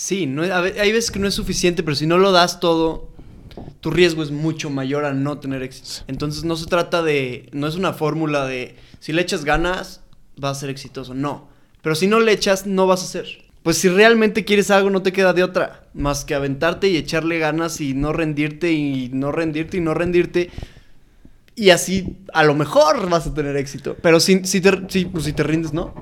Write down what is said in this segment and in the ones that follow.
Sí, no, hay veces que no es suficiente, pero si no lo das todo, tu riesgo es mucho mayor a no tener éxito. Entonces no se trata de, no es una fórmula de, si le echas ganas, vas a ser exitoso. No. Pero si no le echas, no vas a ser. Pues si realmente quieres algo, no te queda de otra. Más que aventarte y echarle ganas y no rendirte y no rendirte y no rendirte. Y así a lo mejor vas a tener éxito. Pero si, si, te, si, pues si te rindes, ¿no?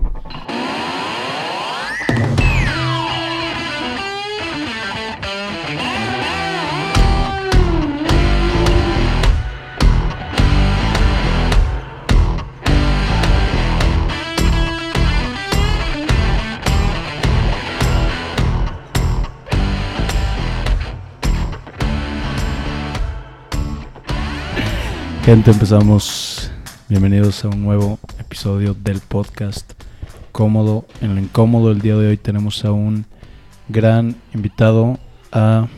Gente, empezamos. Bienvenidos a un nuevo episodio del podcast Cómodo. En lo incómodo, el día de hoy tenemos a un gran invitado, a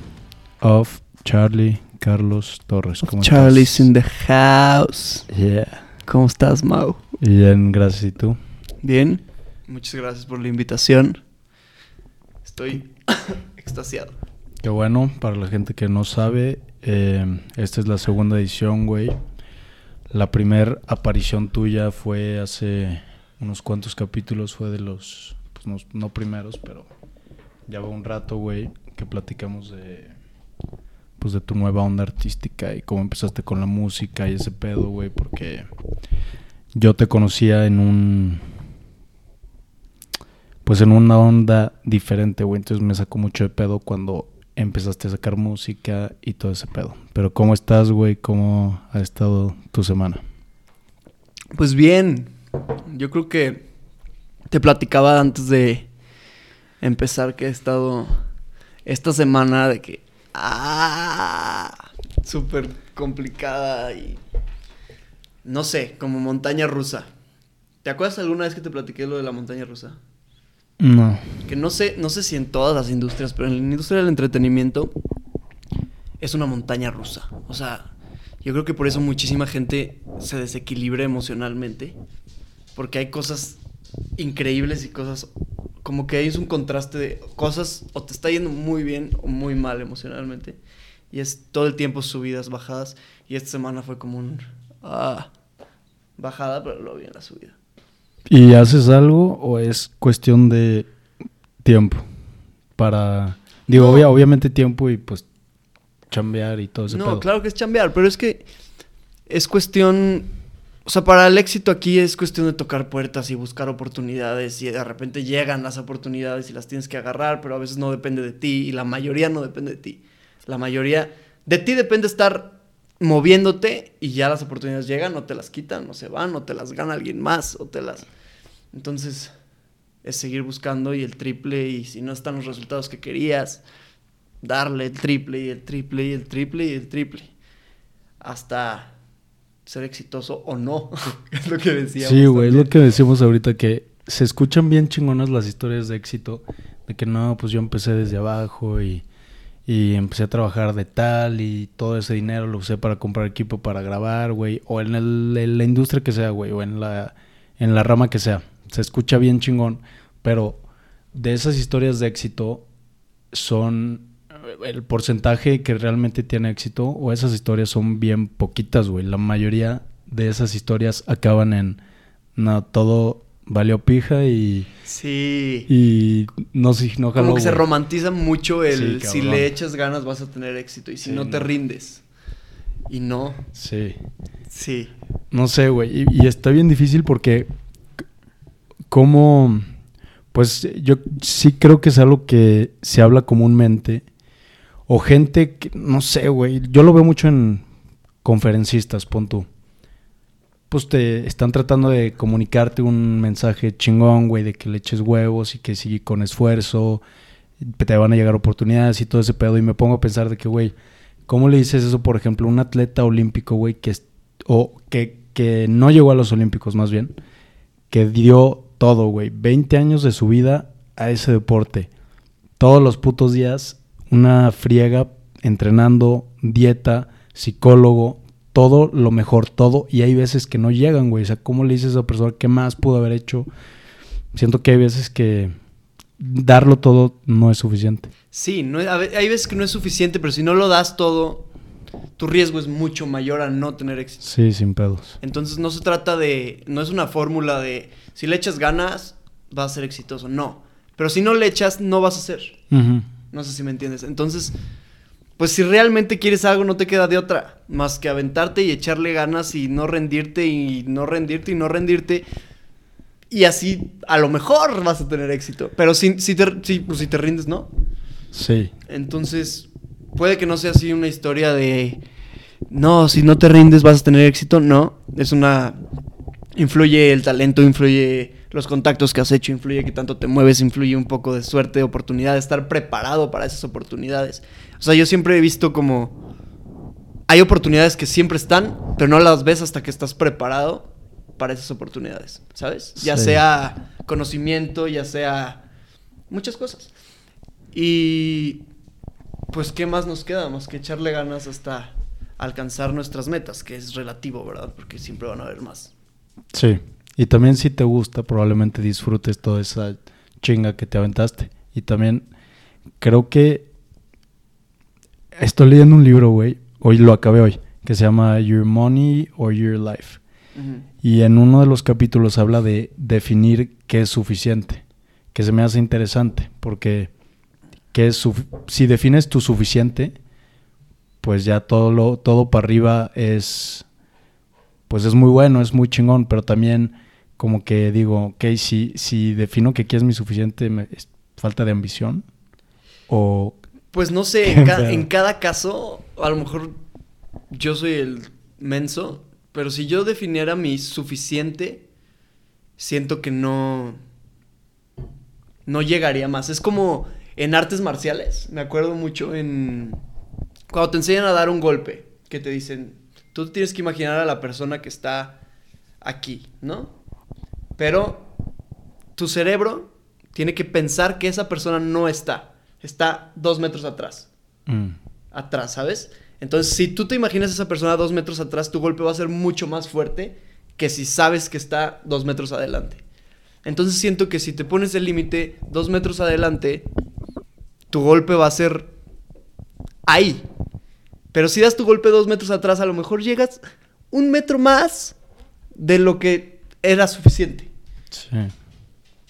Of Charlie Carlos Torres. ¿Cómo Charlie's in the house. Yeah. ¿Cómo estás, Mau? Bien, gracias. ¿Y tú? Bien. Muchas gracias por la invitación. Estoy extasiado. Qué bueno, para la gente que no sabe, eh, esta es la segunda edición, güey. La primera aparición tuya fue hace unos cuantos capítulos, fue de los, pues no, primeros, pero ya va un rato, güey, que platicamos de, pues de tu nueva onda artística y cómo empezaste con la música y ese pedo, güey, porque yo te conocía en un, pues en una onda diferente, güey, entonces me sacó mucho de pedo cuando empezaste a sacar música y todo ese pedo. Pero ¿cómo estás, güey? ¿Cómo ha estado tu semana? Pues bien. Yo creo que te platicaba antes de empezar que he estado esta semana de que... ¡Ah! Súper complicada y... No sé, como montaña rusa. ¿Te acuerdas alguna vez que te platiqué lo de la montaña rusa? No. Que no sé, no sé si en todas las industrias, pero en la industria del entretenimiento es una montaña rusa. O sea, yo creo que por eso muchísima gente se desequilibra emocionalmente. Porque hay cosas increíbles y cosas como que hay un contraste de cosas o te está yendo muy bien o muy mal emocionalmente. Y es todo el tiempo subidas, bajadas. Y esta semana fue como un... Ah, bajada, pero luego viene la subida. ¿Y haces algo o es cuestión de tiempo? Para. Digo, obviamente tiempo y pues chambear y todo ese No, claro que es chambear, pero es que es cuestión. O sea, para el éxito aquí es cuestión de tocar puertas y buscar oportunidades y de repente llegan las oportunidades y las tienes que agarrar, pero a veces no depende de ti y la mayoría no depende de ti. La mayoría de ti depende estar moviéndote y ya las oportunidades llegan, o te las quitan, o se van, o te las gana alguien más, o te las... Entonces, es seguir buscando y el triple, y si no están los resultados que querías, darle el triple y el triple y el triple y el triple. Hasta ser exitoso o no, es lo que decíamos. Sí, güey, es lo que decimos ahorita, que se escuchan bien chingonas las historias de éxito, de que no, pues yo empecé desde abajo y y empecé a trabajar de tal y todo ese dinero lo usé para comprar equipo para grabar, güey. O en, el, la industria que sea, güey. O en la, en la rama que sea. Se escucha bien chingón. Pero de esas historias de éxito son el porcentaje que realmente tiene éxito o esas historias son bien poquitas, güey. La mayoría de esas historias acaban en no, todo valió pija y. Sí. Y no sé, no Como que se romantiza mucho el si le echas ganas vas a tener éxito y si no te rindes. Y no. Sí. Sí. No sé, güey. Y, está bien difícil porque. Como. Pues yo sí creo que es algo que se habla comúnmente. O gente que. No sé, güey. Yo lo veo mucho en conferencistas, pon tú pues te están tratando de comunicarte un mensaje chingón, güey, de que le eches huevos y que sí con esfuerzo te van a llegar oportunidades y todo ese pedo. Y me pongo a pensar de que, güey, ¿cómo le dices eso, por ejemplo, a un atleta olímpico, güey, que, o que, que no llegó a los olímpicos más bien, que dio todo, güey, 20 años de su vida a ese deporte, todos los putos días, una friega entrenando, dieta, psicólogo, todo lo mejor, todo, y hay veces que no llegan, güey. O sea, ¿cómo le dices a esa persona qué más pudo haber hecho? Siento que hay veces que darlo todo no es suficiente. Sí, no, hay veces que no es suficiente, pero si no lo das todo, tu riesgo es mucho mayor a no tener éxito. Sí, sin pedos. Entonces no se trata de, no es una fórmula de, si le echas ganas, vas a ser exitoso. No. Pero si no le echas, no vas a ser. No sé si me entiendes. Entonces, pues si realmente quieres algo, no te queda de otra. Más que aventarte y echarle ganas y no rendirte y no rendirte y no rendirte. Y así, a lo mejor vas a tener éxito. Pero si, si, te, si, pues, si te rindes, no. Sí. Entonces, puede que no sea así una historia de... No, si no te rindes vas a tener éxito. No, es una... Influye el talento, influye los contactos que has hecho, influye que tanto te mueves, influye un poco de suerte, oportunidad, estar preparado para esas oportunidades. O sea, yo siempre he visto como... Hay oportunidades que siempre están, pero no las ves hasta que estás preparado para esas oportunidades, ¿sabes? Ya Sí. sea conocimiento, ya sea muchas cosas. Y pues, ¿qué más nos queda? Más que echarle ganas hasta alcanzar nuestras metas, que es relativo, ¿verdad? Porque siempre van a haber más. Sí. Y también si te gusta, probablemente disfrutes toda esa chinga que te aventaste. Y también creo que estoy leyendo un libro, güey. Hoy lo acabé hoy, que se llama Your Money or Your Life. Y en uno de los capítulos habla de definir qué es suficiente, que se me hace interesante, porque es suf- si defines tu suficiente, pues ya todo lo todo para arriba es pues es muy bueno, es muy chingón, pero también como que digo, ok, si, si defino que qué es mi suficiente, me- es falta de ambición o Pues no sé, ca- en cada caso, a lo mejor yo soy el menso, pero si yo definiera mi suficiente, siento que no. No llegaría más. Es como en artes marciales. Me acuerdo mucho en. Cuando te enseñan a dar un golpe, que te dicen, tú tienes que imaginar a la persona que está aquí, ¿no? Pero tu cerebro tiene que pensar que esa persona no está. Está dos metros atrás. mm, Atrás, ¿sabes? Entonces, si tú te imaginas a esa persona dos metros atrás, tu golpe va a ser mucho más fuerte que si sabes que está dos metros adelante. Entonces siento que si te pones el límite dos metros adelante, tu golpe va a ser ahí. Pero si das tu golpe dos metros atrás, a lo mejor llegas un metro más de lo que era suficiente. sí.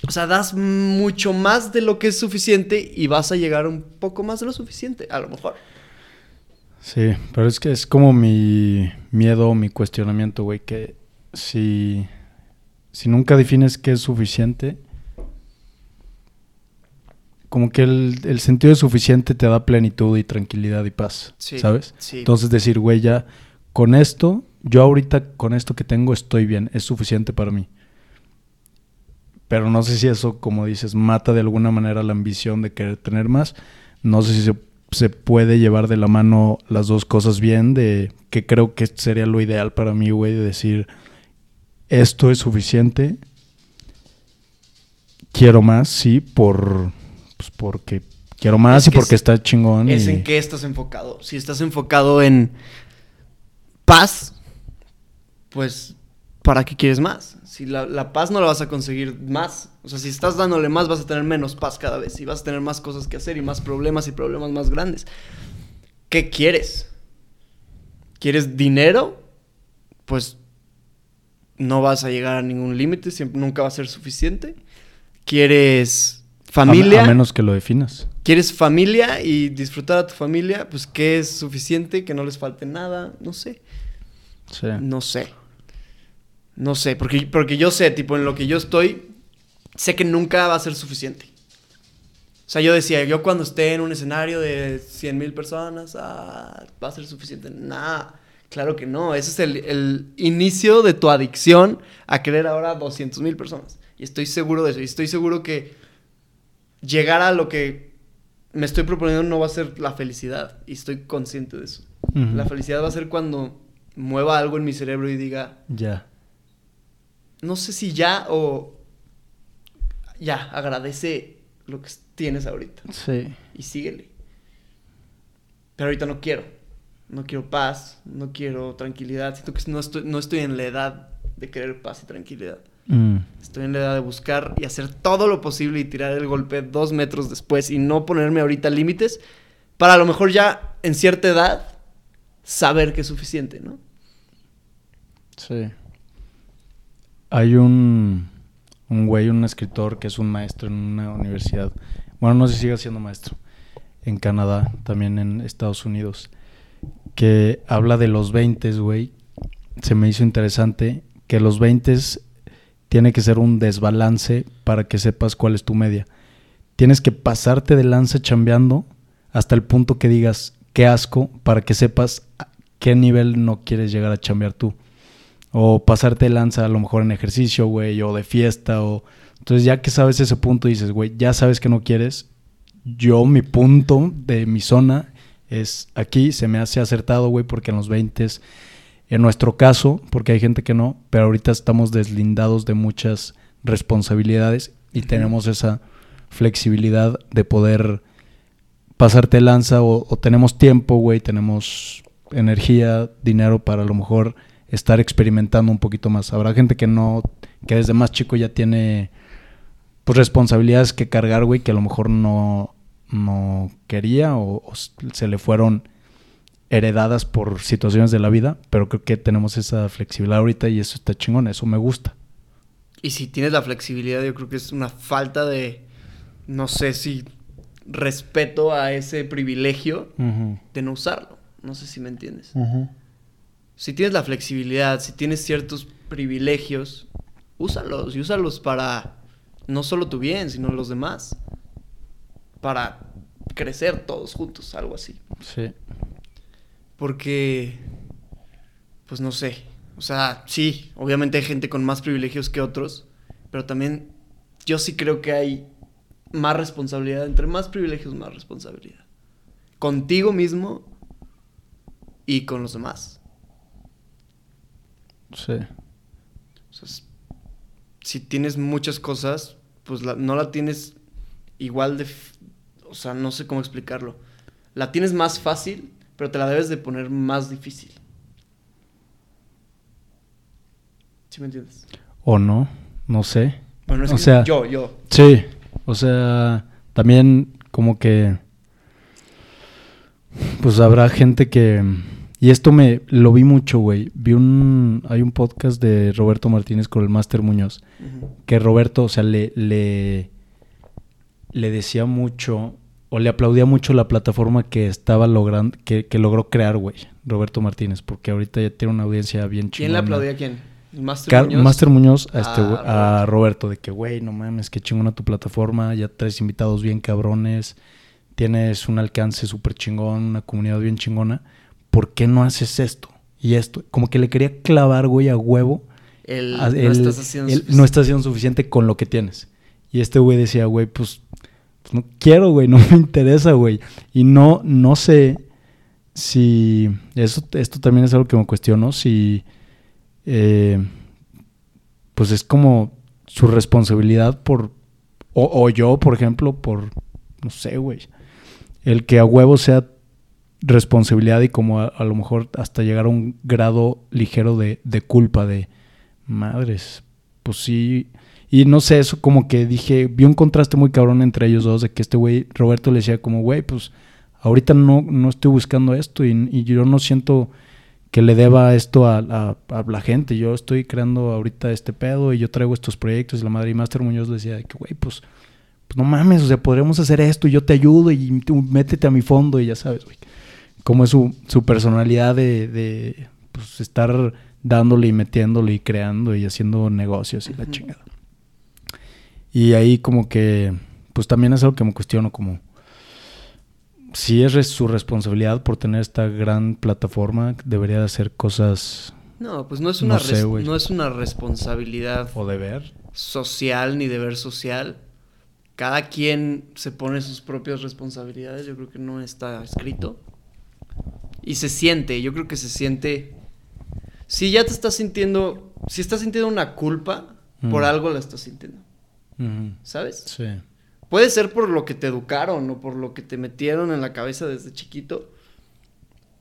O sea, das mucho más de lo que es suficiente y vas a llegar un poco más de lo suficiente, a lo mejor. Sí, pero es que es como mi miedo, mi cuestionamiento, güey, que si, si nunca defines qué es suficiente, como que el, el sentido de suficiente te da plenitud y tranquilidad y paz, Sí, ¿sabes? sí. Entonces decir, güey, ya con esto, yo ahorita con esto que tengo estoy bien, es suficiente para mí. Pero no sé si eso, como dices, mata de alguna manera la ambición de querer tener más. No sé si se, se puede llevar de la mano las dos cosas bien, de que creo que sería lo ideal para mí, güey, de decir, esto es suficiente, quiero más, sí, por, pues porque quiero más Es y que porque es- está chingón. Es y- en qué estás enfocado. Si estás enfocado en paz, pues ¿para qué quieres más? Si la, la paz no la vas a conseguir más. O sea, si estás dándole más, vas a tener menos paz cada vez. Y vas a tener más cosas que hacer y más problemas y problemas más grandes. ¿Qué quieres? ¿Quieres dinero? Pues no vas a llegar a ningún límite, siempre, nunca va a ser suficiente. ¿Quieres familia? a menos que lo definas. ¿Quieres familia y disfrutar a tu familia? Pues ¿qué es suficiente? Que no les falte nada, no sé. Sí. No sé. No sé, porque, porque yo sé, tipo, en lo que yo estoy, sé que nunca va a ser suficiente. O sea, yo decía, yo cuando esté en un escenario de 100 mil personas, ah, va a ser suficiente. Nah, claro que no. Ese es el, el inicio de tu adicción a querer ahora 200 mil personas. Y estoy seguro de eso. Y estoy seguro que llegar a lo que me estoy proponiendo no va a ser la felicidad. Y estoy consciente de eso. La felicidad va a ser cuando mueva algo en mi cerebro y diga, Ya. No sé si ya o ya, agradece lo que tienes ahorita Sí. y síguele. Pero ahorita no quiero. No quiero paz, no quiero tranquilidad. Siento que no estoy, no estoy en la edad de querer paz y tranquilidad. Mm. Estoy en la edad de buscar y hacer todo lo posible y tirar el golpe dos metros después y no ponerme ahorita límites para a lo mejor ya en cierta edad saber que es suficiente, ¿no? Sí. Hay un, un güey, un escritor que es un maestro en una universidad. Bueno, no sé si sigue siendo maestro. En Canadá, también en Estados Unidos. Que habla de los 20, güey. Se me hizo interesante que los 20 tiene que ser un desbalance para que sepas cuál es tu media. Tienes que pasarte de lanza chambeando hasta el punto que digas qué asco para que sepas a qué nivel no quieres llegar a chambear tú. O pasarte lanza a lo mejor en ejercicio, güey, o de fiesta, o... Entonces ya que sabes ese punto dices, güey, ya sabes que no quieres. Yo, mi punto de mi zona es aquí, se me hace acertado, güey, porque en los 20 en nuestro caso, porque hay gente que no, pero ahorita estamos deslindados de muchas responsabilidades y tenemos esa flexibilidad de poder pasarte lanza o, o tenemos tiempo, güey, tenemos energía, dinero para a lo mejor estar experimentando un poquito más. Habrá gente que no, que desde más chico ya tiene pues responsabilidades que cargar, güey, que a lo mejor no, no quería o, o se le fueron heredadas por situaciones de la vida, pero creo que tenemos esa flexibilidad ahorita y eso está chingón, eso me gusta. Y si tienes la flexibilidad, yo creo que es una falta de, no sé si respeto a ese privilegio de no usarlo. No sé si me entiendes. Si tienes la flexibilidad, si tienes ciertos privilegios, úsalos y úsalos para no solo tu bien, sino los demás. Para crecer todos juntos, algo así. Sí. Porque, pues no sé. O sea, sí, obviamente hay gente con más privilegios que otros, pero también yo sí creo que hay más responsabilidad. Entre más privilegios, más responsabilidad. Contigo mismo y con los demás. Sí. O sea, si tienes muchas cosas, pues la- no la tienes igual de... O sea, no sé cómo explicarlo. La tienes más fácil, pero te la debes de poner más difícil. ¿Sí me entiendes? O no, no sé. Bueno, es O que sea- yo, yo. Sí, o sea, también como que pues habrá gente que y esto me lo vi mucho, güey. Vi un hay un podcast de Roberto Martínez con el Máster Muñoz que Roberto, o sea, le le le decía mucho o le aplaudía mucho la plataforma que estaba logrando que, que logró crear, güey, Roberto Martínez, porque ahorita ya tiene una audiencia bien chingona. ¿Quién le aplaudía a quién? ¿El Master Muñoz? Master Muñoz a, este, A güey- a Roberto de que, güey, no mames, qué chingona tu plataforma, ya traes invitados bien cabrones, tienes un alcance súper chingón, una comunidad bien chingona, ¿por qué no haces esto? Y esto, como que le quería clavar, güey, a huevo. El, a- no estás haciendo el- no estás haciendo suficiente con lo que tienes. Y este güey decía, güey, pues, pues no quiero, güey, no me interesa, güey. Y no, no sé si, eso, esto también es algo que me cuestiono, si, eh, pues es como su responsabilidad por, o, o yo, por ejemplo, por, no sé, güey, el que a huevo sea responsabilidad y como a, a lo mejor hasta llegar a un grado ligero de, de culpa de madres, pues sí. Y no sé, eso como que dije, vi un contraste muy cabrón entre ellos dos, de que este güey, Roberto le decía como, güey, pues ahorita no, no estoy buscando esto y, y yo no siento que le deba esto a, a- a la gente. Yo estoy creando ahorita este pedo y yo traigo estos proyectos y la madre y Master Muñoz le decía de que, güey, pues, pues no mames, o sea, podríamos hacer esto y yo te ayudo y métete a mi fondo y ya sabes, güey. Cómo es su, su personalidad de, de pues, estar dándole y metiéndole y creando y haciendo negocios y la chingada. Y ahí como que, pues también es algo que me cuestiono como si es su responsabilidad por tener esta gran plataforma, debería de hacer cosas No, pues no es No una, sé, güey. no es una responsabilidad o deber. social ni deber social. Cada quien se pone sus propias responsabilidades. Yo creo que no está escrito. Y se siente, yo creo que se siente. Si ya te estás sintiendo. Si estás sintiendo una culpa, por Mm. algo la estás sintiendo. ¿Sabes? Sí. Puede ser por lo que te educaron o por lo que te metieron en la cabeza desde chiquito.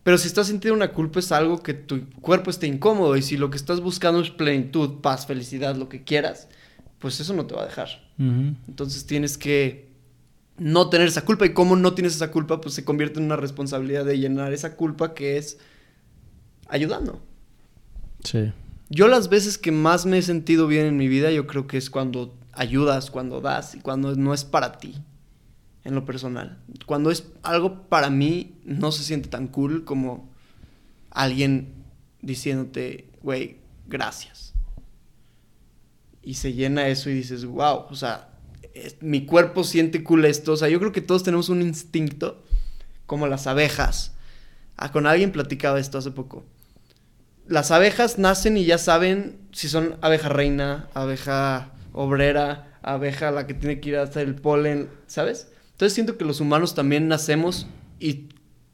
Pero si estás sintiendo una culpa es algo que tu cuerpo esté incómodo y si lo que estás buscando es plenitud, paz, felicidad, lo que quieras, pues eso no te va a dejar. Entonces tienes que no tener esa culpa y como no tienes esa culpa, pues se convierte en una responsabilidad de llenar esa culpa que es ayudando. Sí. Yo las veces que más me he sentido bien en mi vida, yo creo que es cuando ayudas, cuando das y cuando no es para ti, en lo personal. Cuando es algo para mí, no se siente tan cool como alguien diciéndote, güey, gracias. Y se llena eso y dices, wow, o sea, mi cuerpo siente cool esto. O sea, yo creo que todos tenemos un instinto, como las abejas. Ah, con alguien platicaba esto hace poco las abejas nacen y ya saben si son abeja reina, abeja obrera, abeja la que tiene que ir a hacer el polen, ¿sabes? Entonces siento que los humanos también nacemos y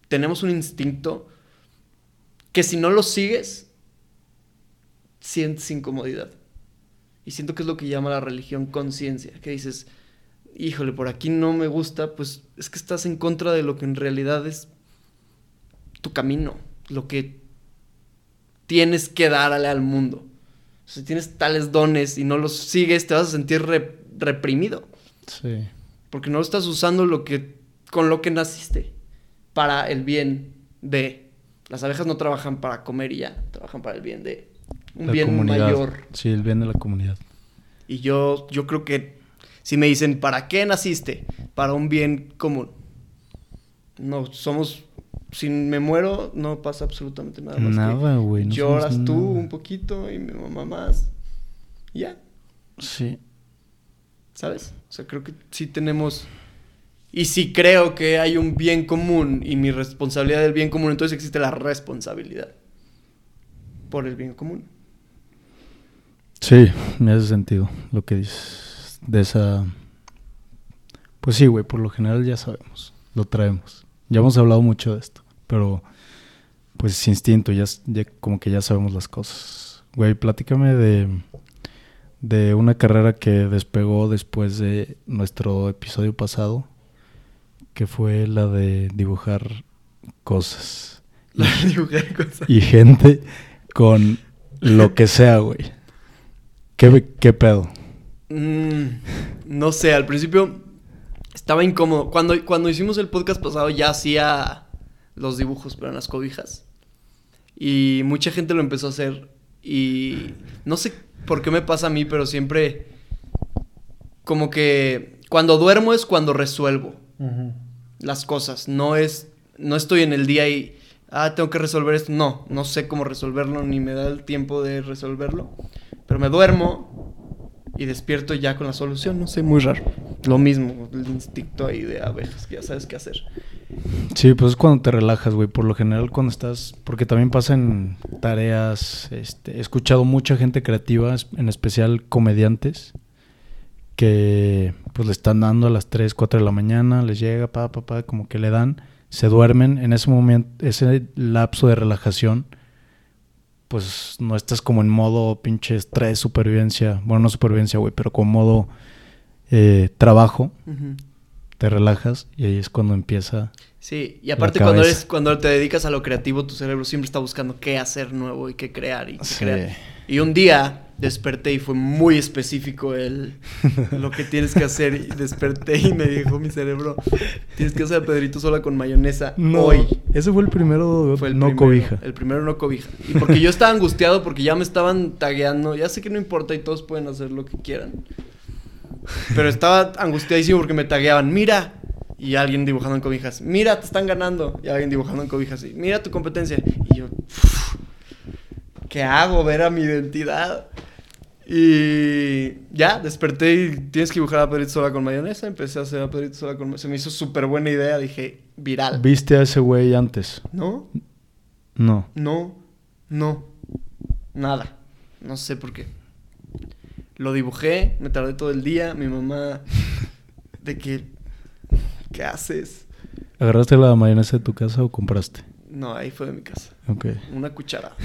tenemos un instinto que si no lo sigues, sientes incomodidad. Y siento que es lo que llama la religión conciencia, que dices, híjole, por aquí no me gusta, pues es que estás en contra de lo que en realidad es tu camino, lo que tienes que darle al mundo. Si tienes tales dones y no los sigues, te vas a sentir re- reprimido. Sí. Porque no estás usando lo que, con lo que naciste para el bien de. Las abejas no trabajan para comer y ya, trabajan para el bien de un La bien comunidad. mayor. Sí, el bien de la comunidad. Y yo, yo creo que si me dicen, ¿para qué naciste? Para un bien común. No, somos. Si me muero, no pasa absolutamente nada más. Nada, güey. no Lloras tú nada. un poquito y mi mamá más. Y Ya, Sí. ¿sabes? O sea, creo que sí tenemos... Y si creo que hay un bien común y mi responsabilidad del bien común, entonces existe la responsabilidad por el bien común. Sí, me hace sentido lo que dices. De esa. Pues sí, güey, por lo general ya sabemos. Lo traemos. Ya hemos hablado mucho de esto. Pero, pues instinto, ya, ya como que ya sabemos las cosas. Güey, platícame de. De una carrera que despegó después de nuestro episodio pasado. Que fue la de dibujar cosas. La de dibujar cosas. Y gente con lo que sea, güey. ¿Qué, qué pedo? Mm, no sé, al principio estaba incómodo. Cuando, cuando hicimos el podcast pasado ya hacía los dibujos, pero en las cobijas. Y mucha gente lo empezó a hacer. Y no sé por qué me pasa a mí, pero siempre como que cuando duermo es cuando resuelvo las cosas. No es, no estoy en el día y, ah, tengo que resolver esto. No, no sé cómo resolverlo, ni me da el tiempo de resolverlo. Pero me duermo y despierto ya con la solución. No sé, muy raro. Lo mismo, el instinto ahí de abejas, que ya sabes qué hacer. Sí, pues es cuando te relajas, güey. Por lo general cuando estás... Porque también pasa tareas... Este, he escuchado mucha gente creativa, en especial comediantes, que pues le están dando a las 3, 4 de la mañana, les llega, pa, pa, pa, como que le dan, se duermen. En ese momento, ese lapso de relajación, pues no estás como en modo pinche estrés, supervivencia. Bueno, no supervivencia, güey, pero como modo eh, trabajo. Te relajas y ahí es cuando empieza... Sí, y aparte cuando eres, cuando te dedicas a lo creativo, tu cerebro siempre está buscando qué hacer nuevo y qué crear y qué Sí. crear. Y un día desperté y fue muy específico el lo que tienes que hacer y desperté y me dijo mi cerebro, tienes que hacer a Pedrito sola con mayonesa hoy. Ese fue el primero Fue el no primero, cobija. El primero no cobija. Y porque yo estaba angustiado porque ya me estaban tagueando. Ya sé que no importa y todos pueden hacer lo que quieran. Pero estaba angustiadísimo porque me tagueaban. Mira. Y alguien dibujando en cobijas. Mira, te están ganando. Y alguien dibujando en cobijas. Y mira tu competencia. Y yo. "Uf, ¿Qué hago? Ver a mi identidad. Y ya, desperté y tienes que dibujar a Pedrito sola con mayonesa. Empecé a hacer a Pedrito sola con Se me hizo súper buena idea. Dije, viral. ¿Viste a ese güey antes? ¿No? No. No, no, nada. No sé por qué. Lo dibujé, me tardé todo el día. Mi mamá, de que, ¿qué haces? ¿Agarraste la mayonesa de tu casa o compraste? No, ahí fue de mi casa. Ok. Una cucharada.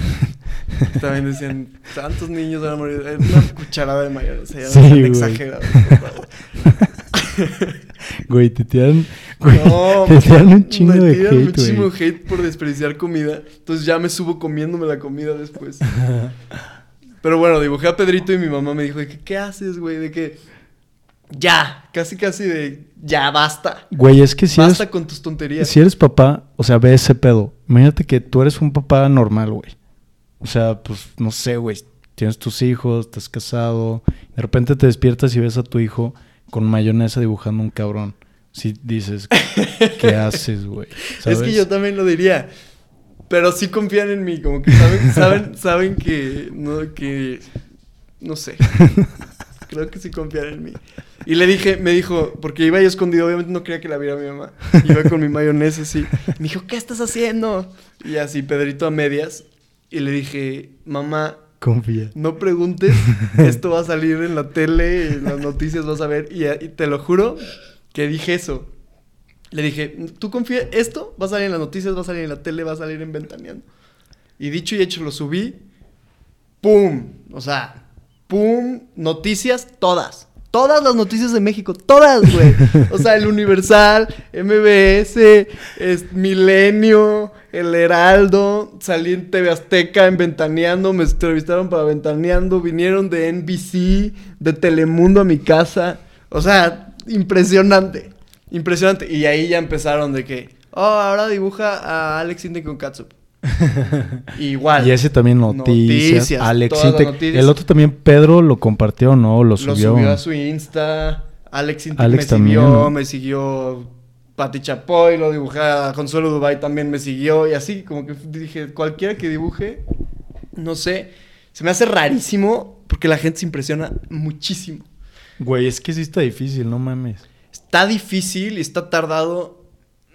También decían, tantos niños van a morir. Una cucharada de mayonesa. Ya Sí, güey. favor. Güey, te tiran... No, te tiran un chingo me de tiran hate, muchísimo güey. hate por desperdiciar comida. Entonces ya me subo comiéndome la comida después. Pero bueno, dibujé a Pedrito y mi mamá me dijo, de que, ¿qué haces, güey? De que ya, casi casi de ya basta. Güey, es que si basta eres, con tus tonterías. si eres papá, o sea, ve ese pedo. Imagínate que tú eres un papá normal, güey. O sea, pues, no sé, güey. Tienes tus hijos, estás casado. De repente te despiertas y ves a tu hijo con mayonesa dibujando un cabrón. Si dices, ¿qué haces, güey? Es que yo también lo diría. Pero sí confían en mí, como que saben, saben, saben que no, que no sé. Creo que sí confían en mí. Y le dije, me dijo, porque iba yo escondido, obviamente no quería que la viera mi mamá. Iba con mi mayonesa así. Me dijo, ¿qué estás haciendo? Y así, Pedrito a medias. Y le dije, mamá, Confía. no preguntes, esto va a salir en la tele, en las noticias vas a ver. Y, y te lo juro que dije eso. Le dije, tú confía, esto va a salir en las noticias, va a salir en la tele, va a salir en Ventaneando. Y dicho y hecho, lo subí. ¡Pum! O sea, ¡pum! Noticias todas. Todas las noticias de México, todas, güey. O sea, el Universal, MBS, es Milenio, El Heraldo, salí en TV Azteca, en Ventaneando, me entrevistaron para Ventaneando, vinieron de NBC, de Telemundo a mi casa. O sea, impresionante, impresionante. Y ahí ya empezaron de que, oh, ahora dibuja a Alex Intec con Katsup. Igual. Y ese también noticias. Noticias, Alex Intec. noticias. El otro también, Pedro, lo compartió, ¿no? Lo Lo subió. a su Insta. Alex Intec Alex me siguió, también. me siguió Pati Chapoy, lo dibujé a Consuelo Dubai también me siguió. Y así, como que dije, cualquiera que dibuje, no sé. Se me hace rarísimo porque la gente se impresiona muchísimo. Güey, es que sí está difícil, no mames. Está difícil y está tardado.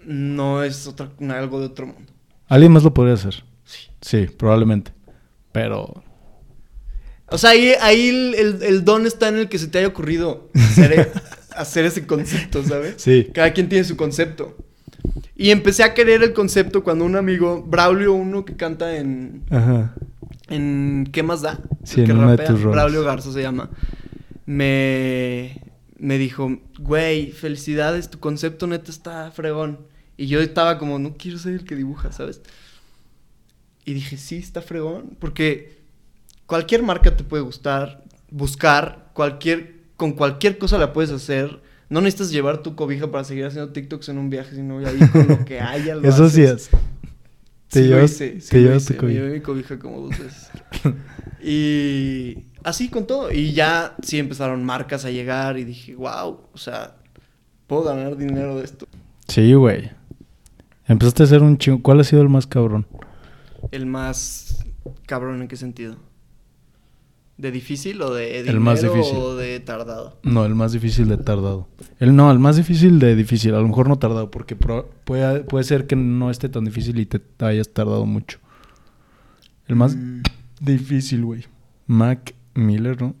No es otra, algo de otro mundo. Alguien más lo podría hacer. Sí. Sí, probablemente. Pero. O sea, ahí, ahí el, el- el don está en el que se te haya ocurrido hacer, hacer ese concepto, ¿sabes? Sí. Cada quien tiene su concepto. Y empecé a querer el concepto cuando un amigo, Braulio, uno que canta en, Ajá. en ¿Qué más da? Sí, El que en una de rapea. Braulio Garza se llama. Me, me dijo, güey, felicidades, tu concepto neta está fregón. Y yo estaba como, no quiero ser el que dibuja, ¿sabes? Y dije, sí, está fregón. Porque cualquier marca te puede gustar, buscar, cualquier, con cualquier cosa la puedes hacer. No necesitas llevar tu cobija para seguir haciendo TikToks en un viaje, sino ahí con lo que haya. Lo Eso sí es. Te Sí llevas- hice, sí te lo llevas hice, tu me llevé mi cobija como dos veces. y así con todo. Y ya sí empezaron marcas a llegar y dije, wow, o sea, puedo ganar dinero de esto. Sí, güey. Empezaste a hacer un chingo. ¿Cuál ha sido el más cabrón? El más cabrón, ¿en qué sentido? ¿De difícil o de dinero El más difícil. o de tardado? No, el más difícil de tardado. El no, el más difícil de difícil. A lo mejor no tardado, porque pro- puede, puede ser que no esté tan difícil y te hayas tardado mucho. El más Mm, difícil, güey. Mac Miller, ¿no?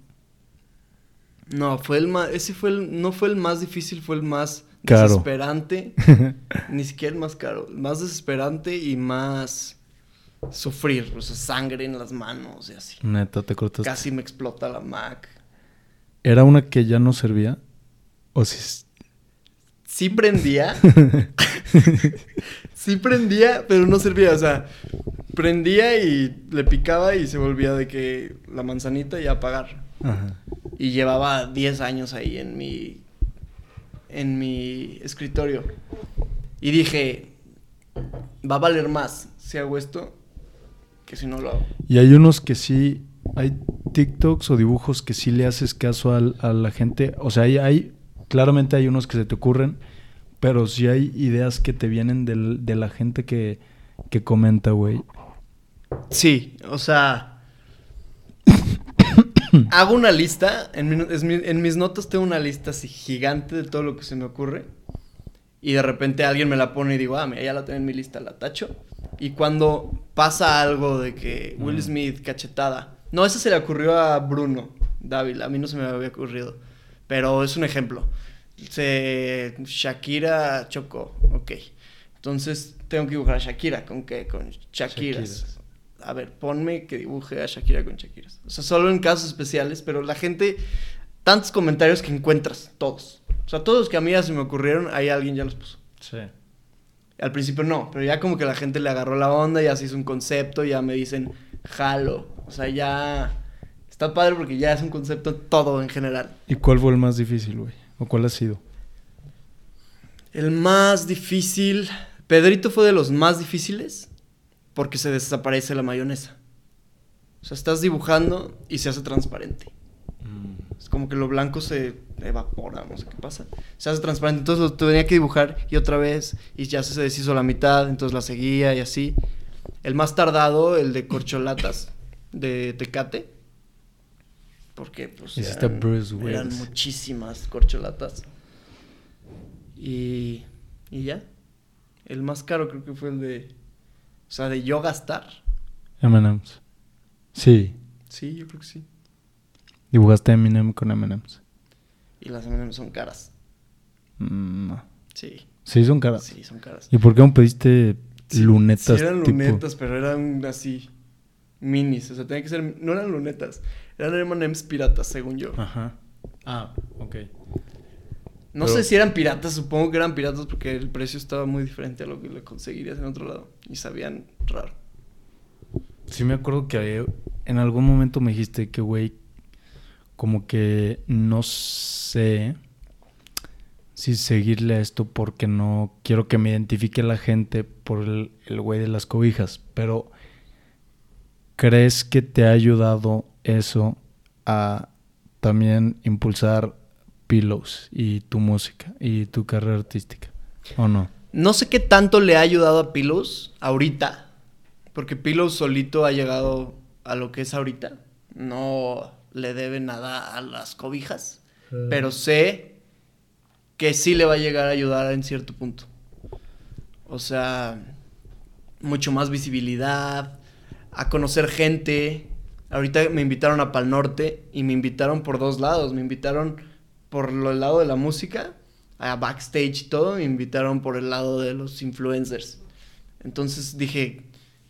no, fue el más, ese fue el, no fue el más difícil, fue el más Caro. desesperante. Ni siquiera el más caro, más desesperante y más sufrir, o sea, sangre en las manos y así. Neta, te cortaste. Casi me explota la Mac. ¿Era una que ya no servía? ¿O si... Sí prendía. sí prendía, pero no servía. O sea, prendía y le picaba y se volvía de que la manzanita y a apagar. Ajá. Y llevaba 10 años ahí en mi. En mi escritorio. Y dije. Va a valer más si hago esto que si no lo hago. Y hay unos que sí, hay TikToks o dibujos que sí le haces caso al- a, la gente. O sea, hay, hay- claramente hay unos que se te ocurren, pero sí hay ideas que te vienen del- de la gente que, que comenta, güey. Sí, o sea. hago una lista. En, mi- mis notas tengo una lista así gigante de todo lo que se me ocurre. Y de repente alguien me la pone y digo, ah, mira, ya la tengo en mi lista, la tacho. Y cuando pasa algo de que Will. Smith, cachetada. No, eso se le ocurrió a Bruno Dávila, a mí no se me había ocurrido. Pero es un ejemplo. Se, Shakira chocó, ok. Entonces tengo que dibujar a Shakira, ¿con qué? Con Shakiras. Shakiras. A ver, ponme que dibuje a Shakira con Shakiras. O sea, solo en casos especiales, pero la gente, tantos comentarios que encuentras, todos. O sea, todos los que a mí ya se me ocurrieron, ahí alguien ya los puso. Sí. Al principio no, pero ya como que la gente le agarró la onda, ya se hizo un concepto, ya me dicen, jalo. O sea, ya está padre porque ya es un concepto todo en general. ¿Y cuál fue el más difícil, güey? ¿O cuál ha sido? El más difícil. Pedrito fue de los más difíciles porque se desaparece la mayonesa. O sea, estás dibujando y se hace transparente. Es como que lo blanco se evapora, no sé qué pasa. Se hace transparente, entonces lo tenía que dibujar y otra vez, y ya se deshizo la mitad, entonces la seguía y así. El más tardado, el de corcholatas de Tecate. Porque pues eran, Bruce eran muchísimas corcholatas. Y, y ya. El más caro creo que fue el de... O sea, de yo gastar. M&M's. Sí. Sí, yo creo que sí. Dibujaste Eminem con M&M's. Y las M&M's son caras. Mm, no. Sí, Sí, son caras. sí, son caras. ¿Y por qué no pediste Sí, lunetas? Sí, eran tipo- lunetas, pero eran así. Minis. O sea, tenían que ser. No eran lunetas. Eran M&M's piratas, según yo. Ajá. Ah, ok. No Pero- sé si eran piratas, supongo que eran piratas porque el precio estaba muy diferente a lo que le conseguirías en otro lado. Y sabían raro. Sí me acuerdo que en algún momento me dijiste que, güey, como que no sé si seguirle a esto porque no quiero que me identifique la gente por el el güey de las cobijas. Pero, ¿crees que te ha ayudado eso a también impulsar Pillows y tu música y tu carrera artística? ¿O no? No sé qué tanto le ha ayudado a Pillows ahorita. Porque Pillows solito ha llegado a lo que es ahorita. No le debe nada a las cobijas. Pero sé que sí le va a llegar a ayudar en cierto punto. O sea, mucho más visibilidad, a conocer gente. Ahorita me invitaron a Pal Norte y me invitaron por dos lados. Me invitaron por lo- el lado de la música, a backstage y todo, me invitaron por el lado de los influencers. Entonces dije,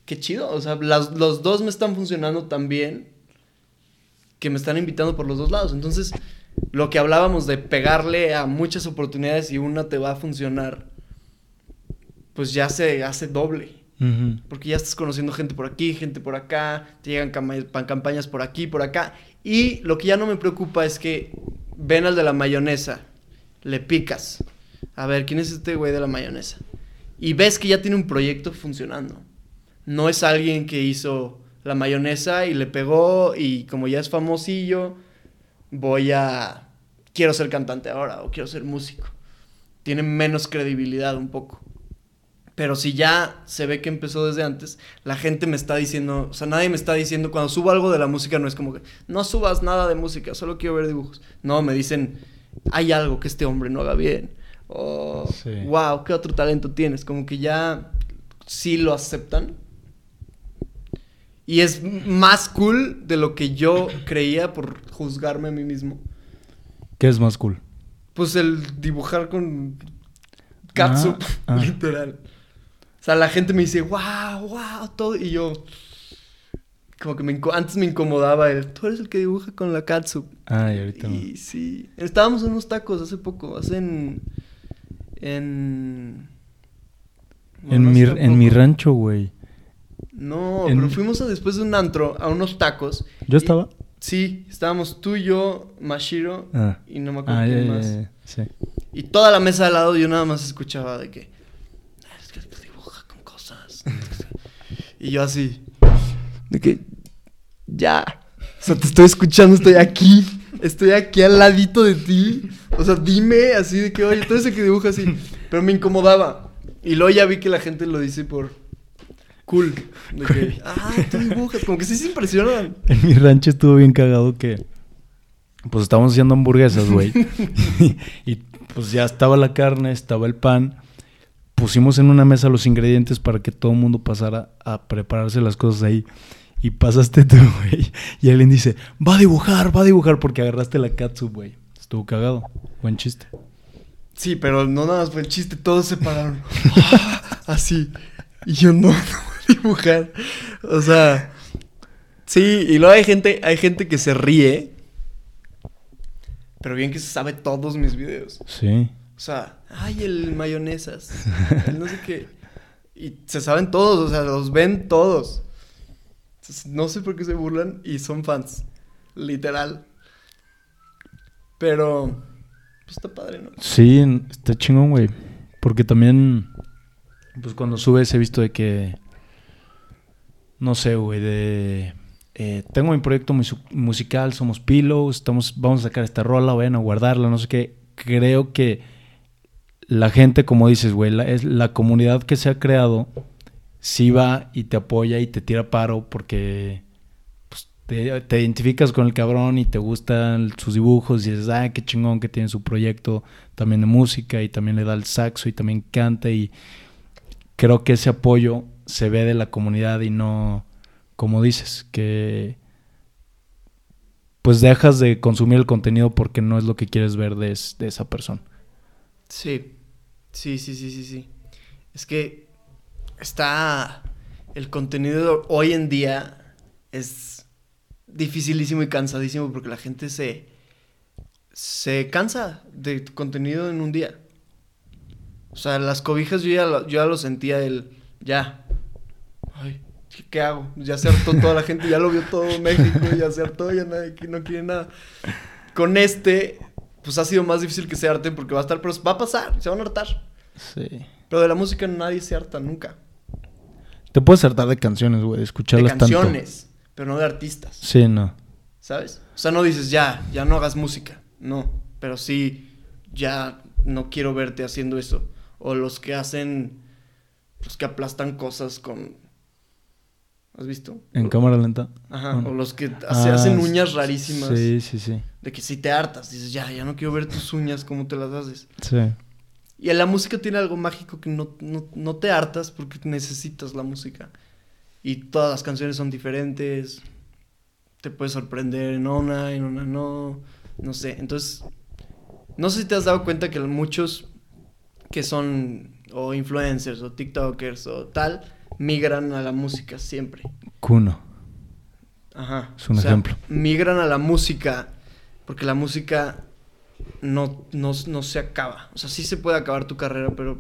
qué chido, o sea, las- los dos me están funcionando tan bien que me están invitando por los dos lados. Entonces, lo que hablábamos de pegarle a muchas oportunidades y una te va a funcionar, pues ya se hace doble. Ujú. Porque ya estás conociendo gente por aquí, gente por acá, te llegan campañas por aquí, por acá. Y lo que ya no me preocupa es que ven al de la mayonesa, le picas. A ver, ¿quién es este güey de la mayonesa? Y ves que ya tiene un proyecto funcionando. No es alguien que hizo la mayonesa y le pegó y como ya es famosillo, voy a... Quiero ser cantante ahora o quiero ser músico. Tiene menos credibilidad un poco. Pero si ya se ve que empezó desde antes, la gente me está diciendo, o sea, nadie me está diciendo, cuando subo algo de la música no es como que, no subas nada de música, solo quiero ver dibujos. No, me dicen, hay algo que este hombre no haga bien. O, Sí. wow, ¿qué otro talento tienes? Como que ya sí lo aceptan. Y es más cool de lo que yo creía por juzgarme a mí mismo. ¿Qué es más cool? Pues el dibujar con catsup, Ah, ah. literal. O sea, la gente me dice, wow, wow, todo. Y yo, como que me antes me incomodaba el, tú eres el que dibuja con la catsup. Ah, y ahorita no. Y sí, estábamos en unos tacos hace poco, hace en... En... En, mi, en mi rancho, güey. No, en- pero fuimos a- después de un antro a unos tacos. ¿Yo Y- estaba? Sí, estábamos tú, yo, Mashiro Ah. y no me acuerdo Ah, ya, quién más. ya, sí. Y toda la mesa de al lado yo nada más escuchaba de que... "Ah, Es que dibuja con cosas. y yo así... De que... Ya. O sea, te estoy escuchando, estoy aquí. Estoy aquí al ladito de ti. O sea, dime así de que, oye, tú eres el que dibuja así. Pero me incomodaba. Y luego ya vi que la gente lo dice por... Cool. De que, ah, tú dibujas. Como que sí se impresionan. En mi rancho estuvo bien cagado que... Pues estábamos haciendo hamburguesas, güey. y pues ya estaba la carne, estaba el pan. Pusimos en una mesa los ingredientes para que todo el mundo pasara a prepararse las cosas ahí. Y pasaste tú, güey. Y alguien dice, va a dibujar, va a dibujar porque agarraste la catsup, güey. Estuvo cagado. Buen chiste. Sí, pero no nada más fue el chiste, todos se pararon. Así. Y yo no, no voy a dibujar. O sea. Sí, y luego hay gente, hay gente que se ríe. Pero bien que se sabe todos mis videos. Sí. O sea, ay, el mayonesas. el no sé qué. Y se saben todos, o sea, los ven todos. no sé por qué se burlan y son fans. Literal. Pero, pues está padre, ¿no? Sí, está chingón, güey. Porque también, pues cuando subes he visto de que, no sé, güey, de... Eh, tengo mi proyecto musical, somos Pillows, estamos, vamos a sacar esta rola, vayan a guardarla, no sé qué. Creo que la gente, como dices, güey, la, es la comunidad que se ha creado, sí va y te apoya y te tira paro porque te, identificas con el cabrón y te gustan sus dibujos y dices, ah, qué chingón que tiene su proyecto también de música y también le da el saxo y también canta y creo que ese apoyo se ve de la comunidad y no, como dices, que pues dejas de consumir el contenido porque no es lo que quieres ver de, de esa persona. Sí, sí, sí, sí, sí, sí. Es que está el contenido hoy en día es dificilísimo y cansadísimo porque la gente se, se cansa de contenido en un día. O sea, las cobijas yo ya lo, yo ya lo sentía el, ya, ay, ¿qué hago? Ya se hartó toda la gente, ya lo vio todo México, ya se hartó, ya nadie no quiere nada. Con este, pues ha sido más difícil que se harten porque va a estar, pero va a pasar, se van a hartar. Sí. Pero de la música nadie se harta nunca. Te puedes hartar de canciones, güey, escucharlas De canciones pero no de artistas. Sí, no. ¿Sabes? O sea, no dices, ya, ya no hagas música. No, pero sí, ya no quiero verte haciendo eso. O los que hacen, los que aplastan cosas con... ¿Has visto? En cámara lenta. Ajá, o los que se hacen ah, uñas rarísimas. Sí, sí, sí. De que si te hartas, dices, ya, ya no quiero ver tus uñas, cómo te las haces. Sí. Y la música tiene algo mágico que no, no te hartas porque necesitas la música y todas las canciones son diferentes. Te puedes sorprender en una, en una no. No sé. Entonces, no sé si te has dado cuenta que muchos que son o influencers o TikTokers o tal, migran a la música siempre. Kuno. Ajá. Es un ejemplo. Migran a la música porque la música no, no, no se acaba. O sea, sí se puede acabar tu carrera, pero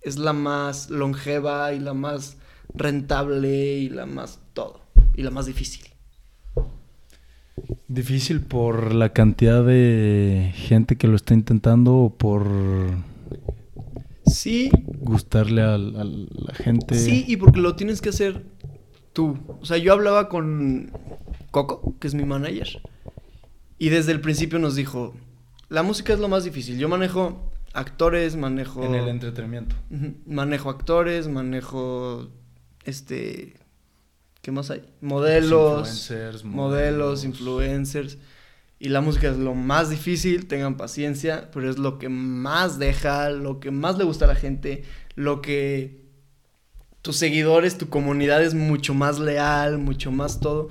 es la más longeva y la más rentable y la más todo. Y la más difícil. Difícil por la cantidad de gente que lo está intentando o por... Sí. Gustarle a, la gente. Sí, y porque lo tienes que hacer tú. O sea, yo hablaba con Coco, que es mi manager, y desde el principio nos dijo, la música es lo más difícil. Yo manejo actores, manejo... En el entretenimiento. Manejo actores, manejo este, ¿qué más hay? Modelos, influencers, modelos, influencers. Y la música es lo más difícil, tengan paciencia, pero es lo que más deja, lo que más le gusta a la gente, lo que tus seguidores, tu comunidad es mucho más leal, mucho más todo.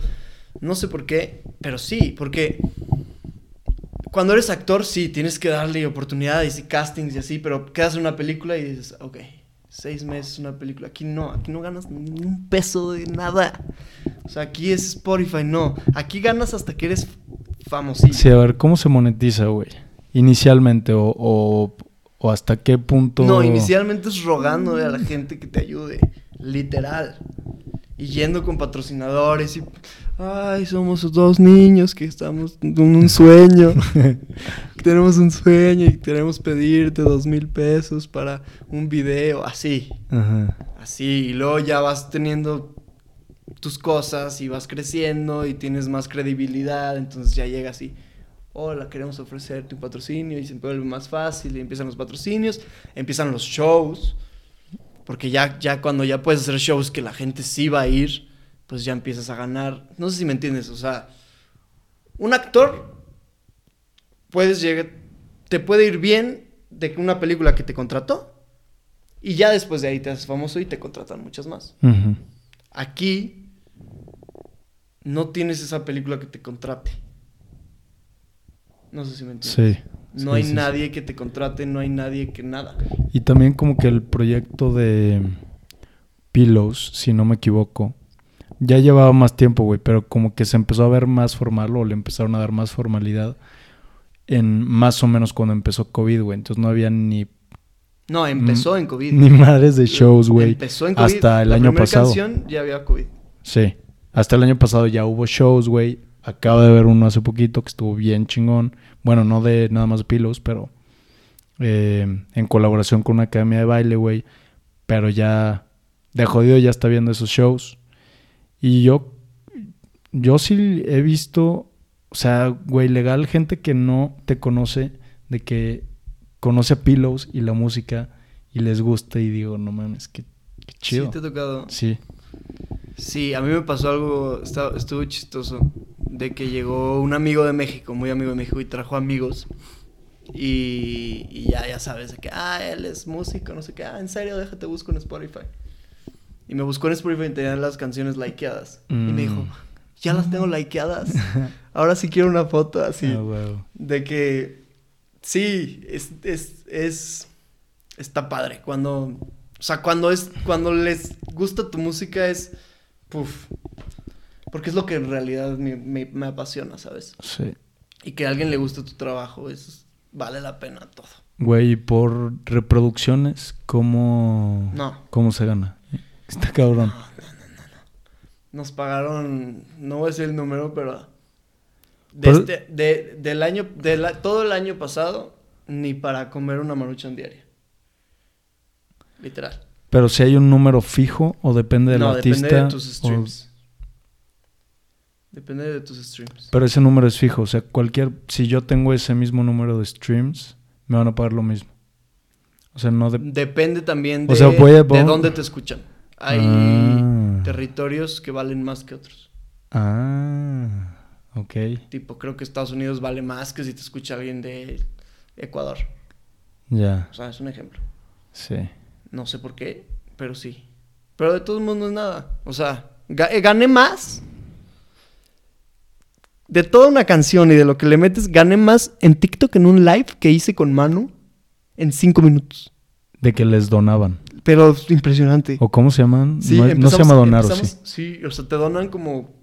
No sé por qué, pero sí, porque cuando eres actor, sí, tienes que darle oportunidades y castings y así, pero quedas en una película y dices, ok, seis meses una película. Aquí no, aquí no ganas ni un peso de nada. O sea, aquí es Spotify, no. Aquí ganas hasta que eres famosísimo. Sí, a ver, ¿cómo se monetiza, güey? Inicialmente o, o, o, hasta qué punto... No, inicialmente es rogando a la gente que te ayude, literal. Y yendo con patrocinadores y ay, somos dos niños que estamos en un sueño. tenemos un sueño y queremos pedirte dos mil pesos para un video, así. Así, y luego ya vas teniendo tus cosas y vas creciendo y tienes más credibilidad, entonces ya llega así. Hola, queremos ofrecerte un patrocinio y se vuelve más fácil y empiezan los patrocinios, empiezan los shows, porque ya, ya cuando ya puedes hacer shows que la gente sí va a ir, pues ya empiezas a ganar. No sé si me entiendes, o sea, un actor puedes llegar, te puede ir bien de una película que te contrató y ya después de ahí te haces famoso y te contratan muchas más. Aquí no tienes esa película que te contrate. No sé si me entiendes. Sí. No hay nadie que te contrate, no hay nadie que nada. Y también como que el proyecto de Pillows, si no me equivoco, ya llevaba más tiempo, güey, pero como que se empezó a ver más formal o le empezaron a dar más formalidad. en más o menos cuando empezó COVID, güey. Entonces no había ni, No, empezó en COVID. ni madres de shows, güey. Empezó en COVID. Hasta el La año pasado. canción ya había COVID. Sí. Hasta el año pasado ya hubo shows, güey. Acabo de ver uno hace poquito que estuvo bien chingón. Bueno, no de nada más de Pilos, pero eh, en colaboración con una academia de baile, güey. Pero ya de jodido ya está viendo esos shows. Y yo, yo sí he visto, o sea, güey, legal, gente que no te conoce, de que conoce a Pillows y la música y les gusta y digo, no mames, qué, qué chido. Sí, te ha tocado. Sí. Sí, a mí me pasó algo, esta- estuvo chistoso, de que llegó un amigo de México, muy amigo de México, y trajo amigos. Y, y ya, ya sabes, de que, ah, él es músico, no sé qué, ah, en serio, déjate busco en Spotify. Y me buscó en Spotify y tenía las canciones likeadas. Y me Mm. dijo, ya las tengo likeadas. Ahora sí quiero una foto así. Ah. De que sí, es, es, es está padre. Cuando, o sea, cuando es, cuando les gusta tu música es, puf, porque es lo que en realidad me, me- me apasiona, ¿sabes? Sí. Y que a alguien le guste tu trabajo, es, vale la pena todo. Güey, y por reproducciones, ¿cómo, No. ¿cómo se gana? Está cabrón. Nos pagaron, no voy a decir el número, pero de Pero- este- de- del año, de la- todo el año pasado, ni para comer una maruchan diaria. Literal. Pero si hay un número fijo o depende del no, artista. depende de tus o- streams. Depende de tus streams. Pero ese número es fijo. O sea, cualquier. Si yo tengo ese mismo número de streams, me van a pagar lo mismo. O sea, no de. Depende también O de, sea, voy a- de dónde te escuchan. Hay Ah. territorios que valen más que otros. Ah. Ok. Tipo, creo que Estados Unidos vale más que si te escucha alguien de Ecuador. Ya. O sea, es un ejemplo. Sí. No sé por qué, pero sí. Pero de todos modos no es nada. O sea, eh, gané más. De toda una canción y de lo que le metes, gané más en TikTok en un live que hice con Manu en cinco minutos. De que les donaban. Pero es impresionante. ¿O cómo se llaman? Sí, no, no se llama donar, ¿o sí? Sí, o sea, te donan como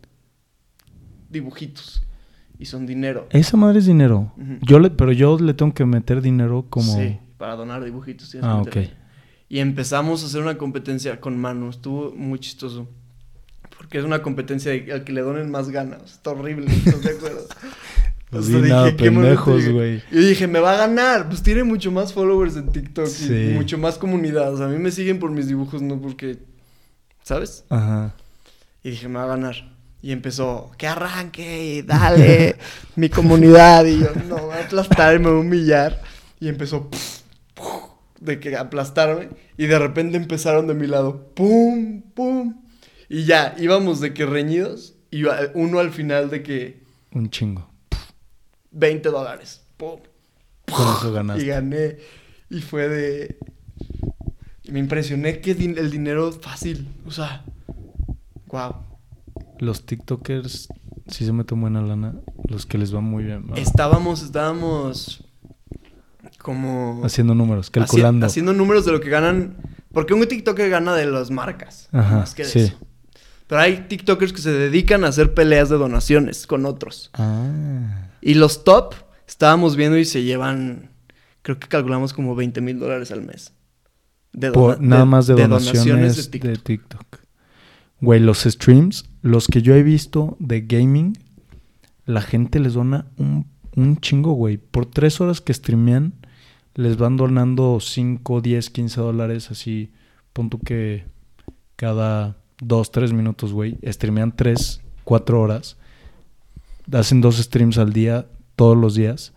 dibujitos. Y son dinero. Esa madre es dinero. Yo le, pero yo le tengo que meter dinero como. Sí, para donar dibujitos. Ah, ok. Y empezamos a hacer una competencia con Manu. Estuvo muy chistoso. Porque es una competencia de, al que le donen más ganas. Está horrible, ¿estás de acuerdo? Pues sea, sí, nada, dije, ¿qué momento pendejos, güey. Y dije, me va a ganar. Pues tiene mucho más followers en TikTok Sí. y mucho más comunidad. O sea, a mí me siguen por mis dibujos, no porque. ¿Sabes? Ajá. Y dije, me va a ganar. Y empezó, que arranque, y dale, mi comunidad. Y yo, no, me va a aplastar y me va a humillar. Y empezó, puf, de que aplastarme. Y de repente empezaron de mi lado, pum, pum. Y ya, íbamos de que reñidos. Y a- uno al final de que Un chingo. 20 dólares. Pum. Y gané. Y fue de. me impresioné que el dinero fácil. O sea, wow. Los TikTokers sí se meten buena lana. Los que les va muy bien. ¿no? Estábamos, estábamos como Haciendo números, haci- calculando. haciendo números de lo que ganan. Porque un TikToker gana de las marcas. Ajá, más que de sí. eso. Pero hay TikTokers que se dedican a hacer peleas de donaciones con otros. Ah. Y los top estábamos viendo y se llevan. Creo que calculamos como 20 mil dólares al mes. De Por- nada más de, donaciones, de TikTok. de TikTok. Güey, los streams, los que yo he visto de gaming, la gente les dona un, un chingo, güey. Por tres horas que streamean, les van donando 5, 10, 15 dólares, así. Pon tú que cada 2, 3 minutos, güey. Streamean 3, 4 horas. Hacen dos streams al día, todos los días.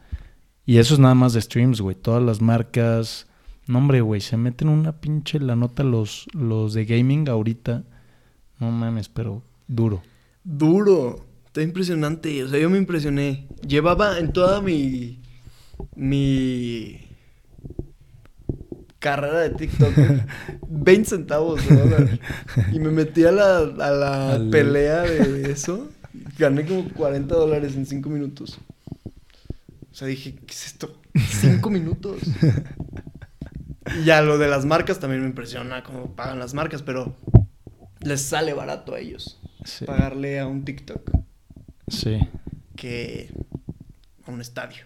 Y eso es nada más de streams, güey. Todas las marcas. No, hombre, güey, se meten una pinche la nota los, los de gaming ahorita. No mames, pero duro. Duro. Está impresionante. O sea, yo me impresioné. Llevaba en toda mi. Mi. Carrera de TikTok 20 centavos de dólar. Y me metí a la, a la Al- pelea de eso. Gané como 40 dólares en 5 minutos. O sea, dije, ¿qué es esto? 5 minutos. Y ya lo de las marcas también me impresiona cómo pagan las marcas, pero les sale barato a ellos Sí. pagarle a un TikTok Sí. que a un estadio.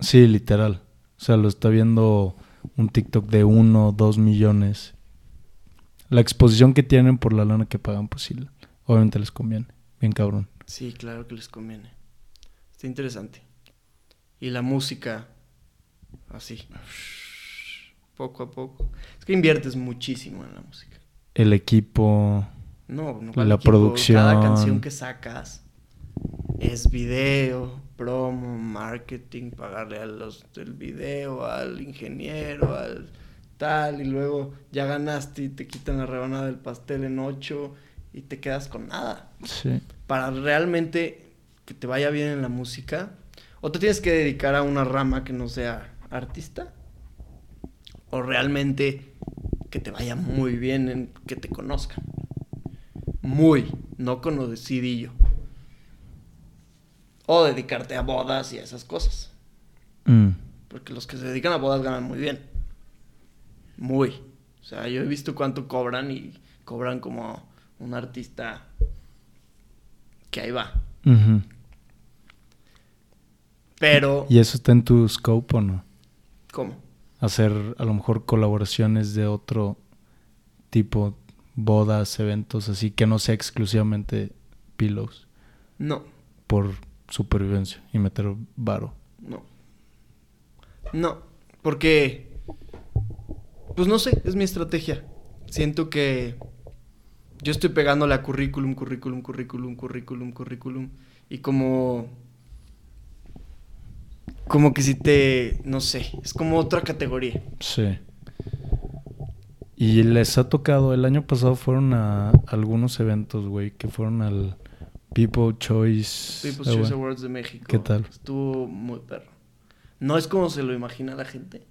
Sí, literal. O sea, lo está viendo un TikTok de uno, dos millones. La exposición que tienen por la lana que pagan, pues sí, obviamente les conviene. Bien cabrón. Sí, claro que les conviene. Está interesante. Y la música, así. Poco a poco. Es que inviertes muchísimo en la música. El equipo. No, no La equipo, producción. Cada canción que sacas es video, promo, marketing, pagarle a los del video, al ingeniero, al tal, y luego ya ganaste y te quitan la rebanada del pastel en ocho y te quedas con nada. Sí. Para realmente que te vaya bien en la música, o te tienes que dedicar a una rama que no sea artista, o realmente que te vaya muy bien en que te conozcan. Muy, no conocidillo. O dedicarte a bodas y a esas cosas. Mm. Porque los que se dedican a bodas ganan muy bien. Muy. O sea, yo he visto cuánto cobran y cobran como un artista que ahí va. Pero, ¿Y eso está en tu scope o no? ¿cómo? Hacer a lo mejor colaboraciones de otro tipo, bodas, eventos así, que no sea exclusivamente pillows No, por supervivencia y meter varo. no. No, porque, pues no sé, es mi estrategia. Siento que yo estoy pegándole a currículum, currículum, currículum, currículum, currículum. Y como... Como que si te... No sé, es como otra categoría. Sí. Y les ha tocado, el año pasado fueron a algunos eventos, güey, que fueron al People Choice. People's. Choice Awards de México. ¿Qué tal? Estuvo muy perro. No es como se lo imagina la gente.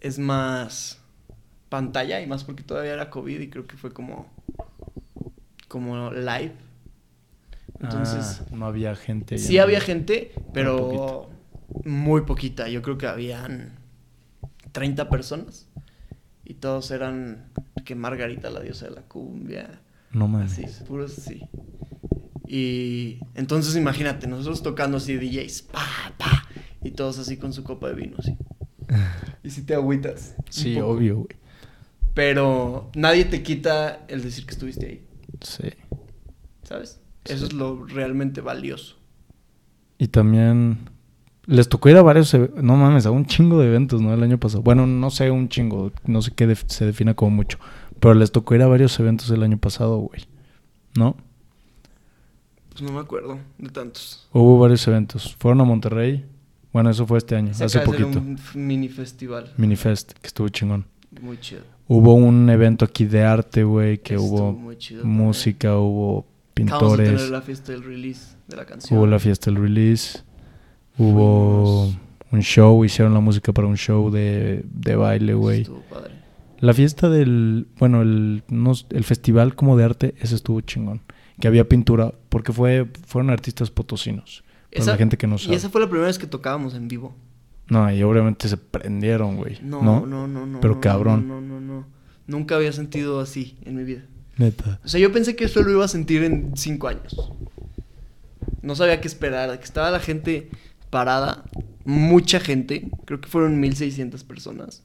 Es más pantalla y más porque todavía era COVID y creo que fue como como live. Entonces, Ah, no había gente. sí había gente, pero muy poquita. Yo creo que habían 30 personas y todos eran que Margarita la diosa de la cumbia. No mames. Así, puros sí. Y entonces imagínate, nosotros tocando así DJs, pa, pa, y todos así con su copa de vino, así. Y si te agüitas. Sí, obvio, güey. Pero nadie te quita el decir que estuviste ahí, Sí. ¿sabes? Eso es lo realmente valioso. Y también les tocó ir a varios, eve- no mames, a un chingo de eventos, ¿no? El año pasado. Bueno, no sé, un chingo, no sé qué def- se defina como mucho, pero les tocó ir a varios eventos el año pasado, güey. ¿No? Pues no me acuerdo de tantos. Hubo varios eventos. Fueron a Monterrey. Bueno, eso fue este año, Se hace acaba de hacer poquito. un mini festival. Minifest, que estuvo chingón. Muy chido. Hubo un evento aquí de arte, güey, que Estuvo hubo chido música, hubo Acabamos de pintores, la fiesta del release de la canción. hubo la fiesta del release, hubo Fuimos. un show, hicieron la música para un show de, de baile, güey. Estuvo padre. La fiesta del, bueno, el, no s- el festival como de arte, ese estuvo chingón. Que había pintura, porque fue, fueron artistas potosinos. Para Esa- la gente que no Y sabe. esa fue la primera vez que tocábamos en vivo. No, y obviamente se prendieron, güey. No, No, no, no, no. Pero no, cabrón. No, no, no, no. Nunca había sentido así en mi vida. Neta. O sea, yo pensé que eso lo iba a sentir en cinco años. No sabía qué esperar. Que estaba la gente parada. Mucha gente. Creo que fueron 1600 personas.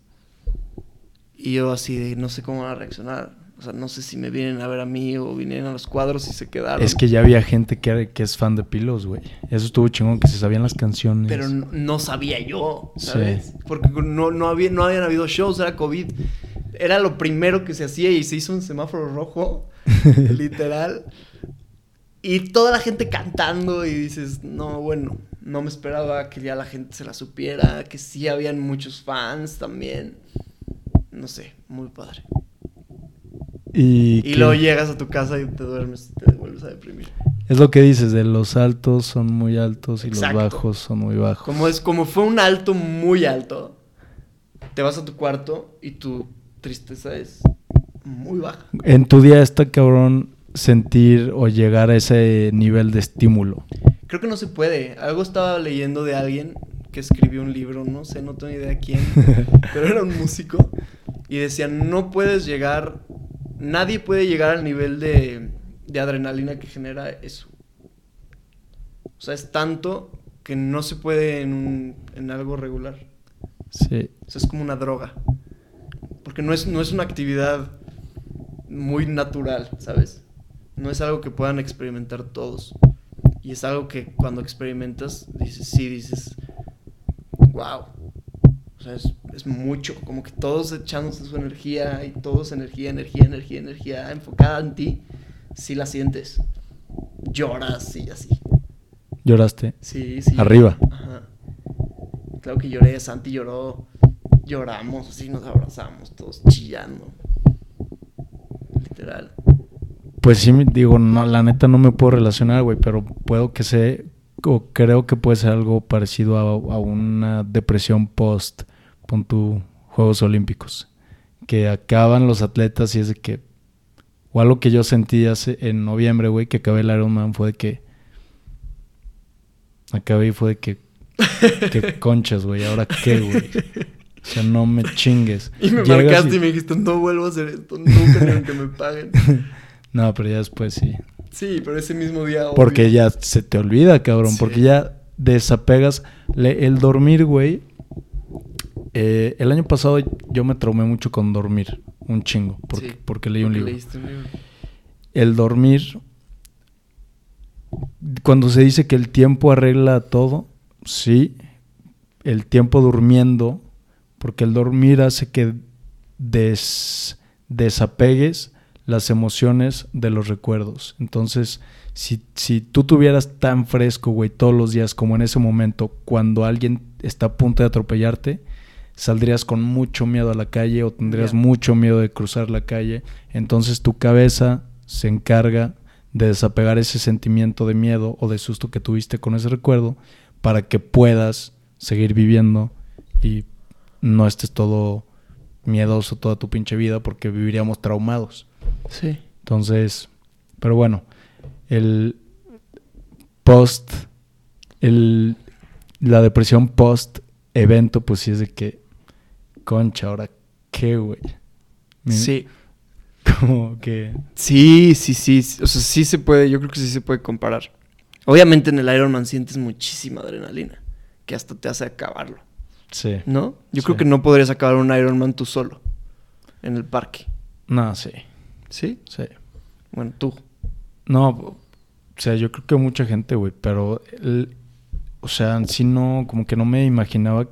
Y yo así de no sé cómo van a reaccionar. O sea, no sé si me vienen a ver a mí o vinieron a los cuadros y se quedaron. Es que ya había gente que, que es fan de Pilos, güey. Eso estuvo chingón, que se sabían las canciones. Pero no, no sabía yo, Sí. ¿sabes? Porque no, no, había, no habían habido shows, era COVID. Era lo primero que se hacía y se hizo un semáforo rojo, literal. Y toda la gente cantando y dices, no, bueno, no me esperaba que ya la gente se la supiera, que sí habían muchos fans también. No sé, muy padre. Y, Y que- luego llegas a tu casa y te duermes y te vuelves a deprimir. es lo que dices, de los altos son muy altos y Exacto. los bajos son muy bajos. Como es, como fue un alto muy alto, te vas a tu cuarto y tu tristeza es muy baja. En tu día está cabrón sentir o llegar a ese nivel de estímulo. Creo que no se puede. Algo estaba leyendo de alguien que escribió un libro, no sé, no tengo idea quién, pero era un músico y decía, no puedes llegar, nadie puede llegar al nivel de, de adrenalina que genera eso. O sea, es tanto que no se puede en, un, en algo regular. Sí. O sea, es como una droga. Porque no es, no es una actividad muy natural, ¿sabes? No es algo que puedan experimentar todos. Y es algo que cuando experimentas, dices, sí, dices, wow. Sea, es, es mucho. Como que todos echándose su energía y todos energía, energía, energía, energía enfocada en ti. Sí la sientes. Lloras y así. ¿Lloraste? Sí, sí. Arriba. Ajá. Claro que lloré, Santi lloró. Lloramos, así nos abrazamos, todos chillando. Literal. Pues sí, digo, no, la neta no me puedo relacionar, güey, pero puedo que sé, o creo que puede ser algo parecido a, a una depresión post, pon tu Juegos Olímpicos, que acaban los atletas y es de que, o algo que yo sentí hace, en noviembre, güey, que acabé el Ironman fue de que, acabé y fue de que, que conchas, güey, ahora qué, güey. O sea, no me chingues. Y me Llegas marcaste y... me dijiste, no vuelvo a hacer esto, nunca ni aunque me paguen. No, pero ya después sí. Sí, pero ese mismo día. obvio. Porque ya se te olvida, cabrón. Sí. Porque ya desapegas. Le- el dormir, güey. Eh, el año pasado yo me traumé mucho con dormir. Un chingo. Porque, Sí, porque leí un porque libro. leíste un libro. El dormir. Cuando se dice que el tiempo arregla todo, sí. El tiempo durmiendo. Porque el dormir hace que des- desapegues las emociones de los recuerdos. Entonces, si, si tú tuvieras tan fresco, güey, todos los días como en ese momento, cuando alguien está a punto de atropellarte, saldrías con mucho miedo a la calle o tendrías mucho miedo de cruzar la calle. Entonces tu cabeza se encarga de desapegar ese sentimiento de miedo o de susto que tuviste con ese recuerdo para que puedas seguir viviendo y no estés todo miedoso toda tu pinche vida porque viviríamos traumados. Sí. Entonces, pero bueno, el post, el, la depresión post evento, pues sí es de que, concha, ahora qué, güey. Sí. Como que, Sí, sí, sí. O sea, sí se puede, yo creo que sí se puede comparar. Obviamente en el Ironman sientes muchísima adrenalina, que hasta te hace acabarlo, sí. ¿no? Yo Sí. creo que no podrías acabar un Ironman tú solo, en el parque. No, sí, ¿Sí? sí. Bueno, tú. No, o sea, yo creo que mucha gente, güey, pero, el- o sea, sí no, como que no me imaginaba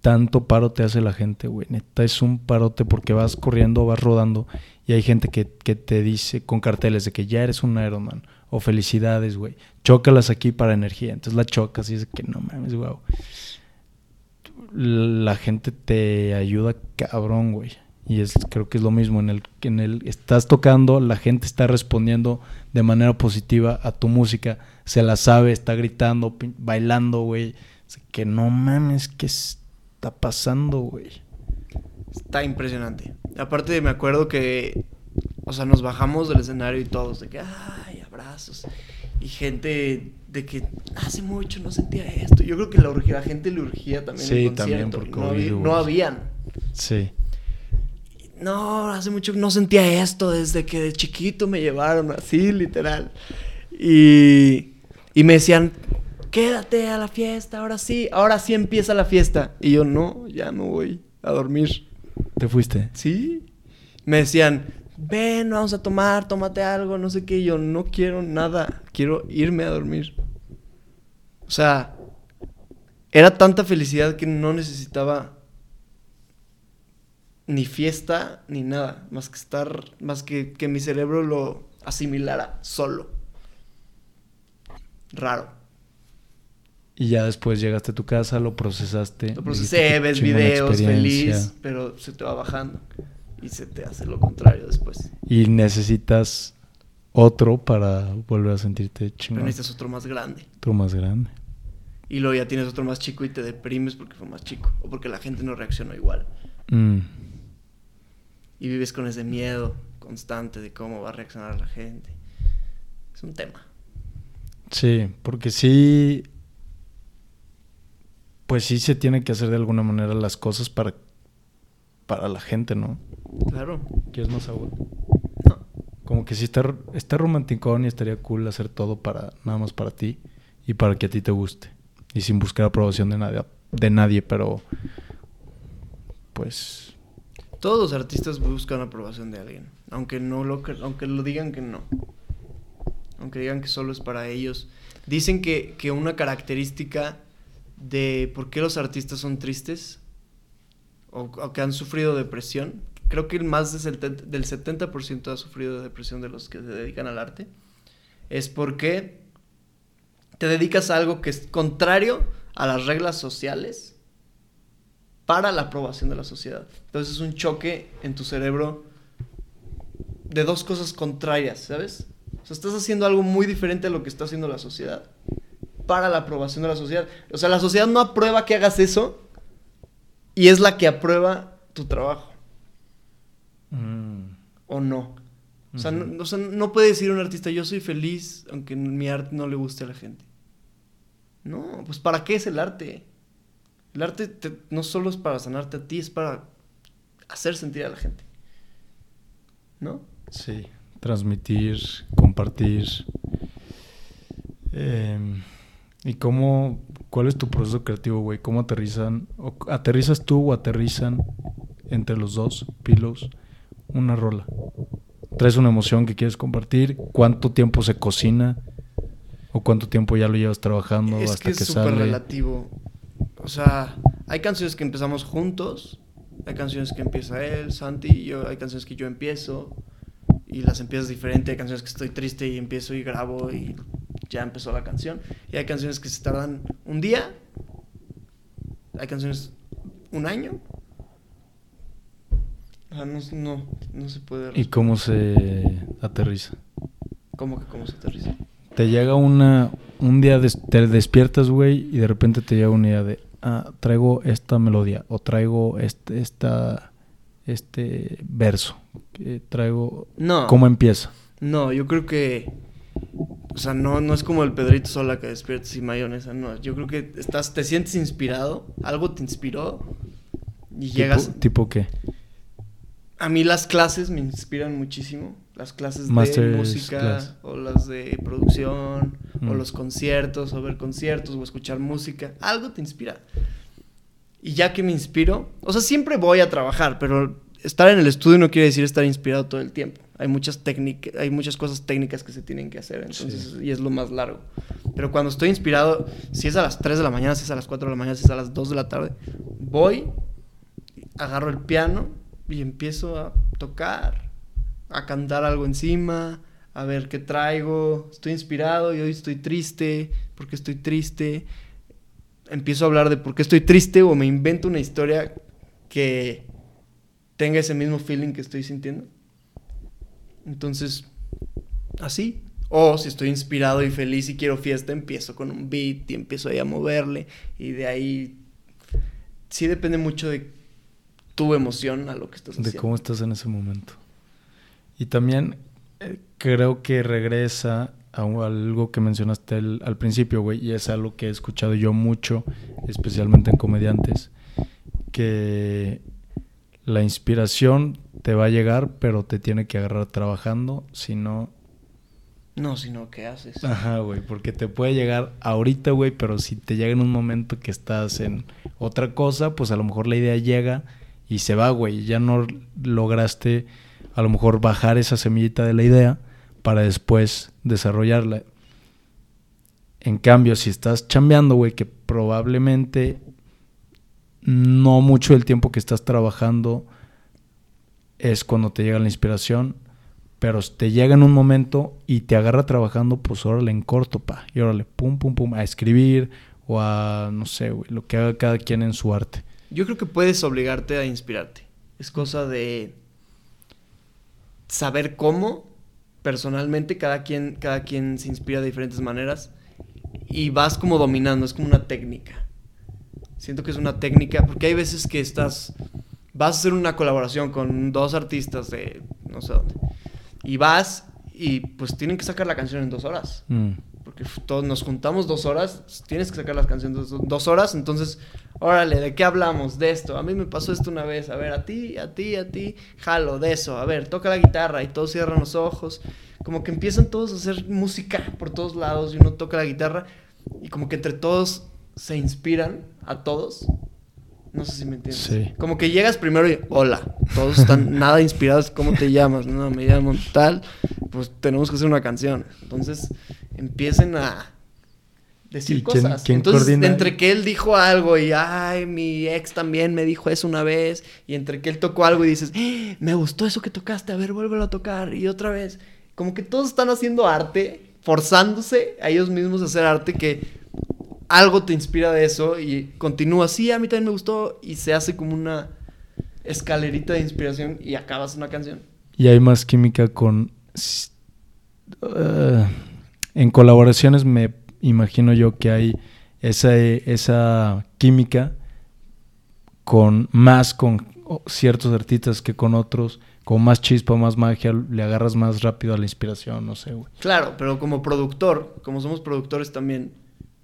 tanto paro te hace la gente, güey. Neta, es un parote porque vas corriendo, vas rodando y hay gente que, que te dice con carteles de que ya eres un Ironman o felicidades, güey. Chócalas aquí para energía. Entonces la chocas y es de que no mames, güey. La gente te ayuda cabrón, güey. Y es, creo que es lo mismo. En el, en el estás tocando, la gente está respondiendo de manera positiva a tu música. Se la sabe, está gritando, bailando, güey. Es Que no mames, ¿qué está pasando, güey? Está impresionante. Aparte, me acuerdo que, o sea, nos bajamos del escenario y todos, de que, ay, abrazos. Y gente de que hace mucho no sentía esto. Yo creo que la, urgía, la gente le urgía también Sí, el también por y no, COVID, había- no habían. Sí. No, hace mucho que no sentía esto desde que de chiquito me llevaron así, literal. Y, y me decían, quédate a la fiesta, ahora sí, ahora sí empieza la fiesta. Y yo, no, ya me voy a dormir. ¿Te fuiste? Sí. Me decían, ven, vamos a tomar, tómate algo, no sé qué. Y yo, no quiero nada, quiero irme a dormir. O sea, era tanta felicidad que no necesitaba ni fiesta ni nada, más que estar, más que que mi cerebro lo asimilara solo. Raro. Y ya después llegaste a tu casa, lo procesaste. Lo procesé, "Qué ves videos, experiencia". feliz, pero se te va bajando. Y se te hace lo contrario después. Y necesitas otro para volver a sentirte Pero chingón. necesitas otro más grande. Otro más grande. Y luego ya tienes otro más chico y te deprimes porque fue más chico. O porque la gente no reaccionó igual. Mm. Y vives con ese miedo constante de cómo va a reaccionar la gente. Es un tema. Sí, porque sí. Pues sí se tiene que hacer de alguna manera las cosas para, para la gente, ¿no? Claro. ¿Quieres más agua? No. Como que sí está, está romanticón y estaría cool hacer todo para nada más para ti. y para que a ti te guste. Y sin buscar aprobación de nadie, de nadie pero pues... Todos los artistas buscan aprobación de alguien, aunque no lo, aunque lo digan que no. Aunque digan que solo es para ellos. Dicen que, que una característica de por qué los artistas son tristes o, que han sufrido depresión, creo que más del 70% ha sufrido depresión de los que se dedican al arte, es porque te dedicas a algo que es contrario a las reglas sociales para la aprobación de la sociedad. Entonces es un choque en tu cerebro de dos cosas contrarias, ¿sabes? O sea, estás haciendo algo muy diferente a lo que está haciendo la sociedad para la aprobación de la sociedad. O sea, la sociedad no aprueba que hagas eso y es la que aprueba tu trabajo. Mm. ¿O no? O sea, no, puede decir un artista, yo soy feliz aunque mi arte no le guste a la gente. No, pues ¿para qué es el arte? El arte no solo es para sanarte a ti, es para hacer sentir a la gente. ¿No? Sí, transmitir, compartir. Eh, ¿Y cómo, cuál es tu proceso creativo, güey? ¿Cómo aterrizan, o aterrizas tú o aterrizan entre los dos pilos una rola? ¿Traes una emoción que quieres compartir? ¿Cuánto tiempo se cocina? ¿O cuánto tiempo ya lo llevas trabajando es hasta que, que es súper relativo. O sea, hay canciones que empezamos juntos, hay canciones que empieza él, Santi y yo, hay canciones que yo empiezo y las empiezas diferente, hay canciones que estoy triste y empiezo y grabo y ya empezó la canción. Y hay canciones que se tardan un día, hay canciones un año. no, no, no se puede. ¿Y cómo se aterriza? ¿Cómo que cómo se aterriza? Te llega una. Un día te despiertas, güey, y de repente te llega una idea de. Ah, traigo esta melodía, o traigo este, esta, este verso. traigo. No. ¿Cómo empieza? No, yo creo que o sea, no, no es como el Pedrito Sola que despiertas y mayonesa, no. Yo creo que estás, te sientes inspirado, algo te inspiró y llegas... ¿Tipo qué? A mí las clases me inspiran muchísimo. Las clases de música o las de producción o mm. los conciertos o ver conciertos o escuchar música. Algo te inspira. Y ya que me inspiro, o sea, siempre voy a trabajar, pero estar en el estudio no quiere decir estar inspirado todo el tiempo hay muchas técnicas, hay muchas cosas técnicas que se tienen que hacer, entonces, y es lo más largo. Pero cuando estoy inspirado, si es a las 3 de la mañana, si es a las 4 de la mañana, si es a las 2 de la tarde, voy, agarro el piano y empiezo a tocar, a cantar algo encima, a ver qué traigo, estoy inspirado y hoy estoy triste, porque estoy triste. Empiezo a hablar de por qué estoy triste o me invento una historia que tenga ese mismo feeling que estoy sintiendo. Entonces, así. O si estoy inspirado y feliz y quiero fiesta, empiezo con un beat y empiezo ahí a moverle. Y de ahí. Sí depende mucho de tu emoción a lo que estás haciendo. De cómo estás en ese momento. Y también eh, creo que regresa a algo que mencionaste al principio, güey, y es algo que he escuchado yo mucho, especialmente en comediantes, que la inspiración te va a llegar, pero te tiene que agarrar trabajando, si no... No, si no, ¿qué haces? Ajá, güey, porque te puede llegar ahorita, güey, pero si te llega en un momento que estás en otra cosa, pues a lo mejor la idea llega y se va, güey, ya no lograste a lo mejor bajar esa semillita de la idea para después desarrollarla. En cambio, si estás chambeando, güey, que probablemente no mucho del tiempo que estás trabajando es cuando te llega la inspiración, pero te llega en un momento y te agarra trabajando, pues órale en corto, pa, y órale, pum, pum, pum, a escribir o a, no sé, güey, lo que haga cada quien en su arte. Yo creo que puedes obligarte a inspirarte. Es cosa de saber cómo, personalmente, cada quien, cada quien se inspira de diferentes maneras y vas como dominando, es como una técnica. Siento que es una técnica, porque hay veces que estás, vas a hacer una colaboración con dos artistas de no sé dónde, y vas y pues tienen que sacar la canción en dos horas. Mm. Porque todos nos juntamos dos horas, tienes que sacar las canciones dos horas, entonces, órale, ¿de qué hablamos? De esto. A mí me pasó esto una vez, a ver, a ti, a ti, a ti, jalo, de eso, a ver, toca la guitarra y todos cierran los ojos. Como que empiezan todos a hacer música por todos lados y uno toca la guitarra y como que entre todos se inspiran a todos. No sé si me entiendes. Sí. Como que llegas primero y hola, todos están nada inspirados, ¿cómo te llamas? No, me llamo tal, pues tenemos que hacer una canción. Entonces empiecen a decir ¿Y quién- cosas. quién Entonces, coordina? entre que él dijo algo y ay, mi ex también me dijo eso una vez, y entre que él tocó algo y dices, "Eh, me gustó eso que tocaste, a ver, vuélvelo a tocar, y otra vez. Como que todos están haciendo arte, forzándose a ellos mismos a hacer arte que algo te inspira de eso y continúa así, a mí también me gustó, y se hace como una escalerita de inspiración y acabas una canción. Y hay más química con... eh, en colaboraciones me imagino yo que hay esa, esa química con más con ciertos artistas que con otros, con más chispa, más magia, le agarras más rápido a la inspiración, no sé, güey. Claro, pero como productor, como somos productores también,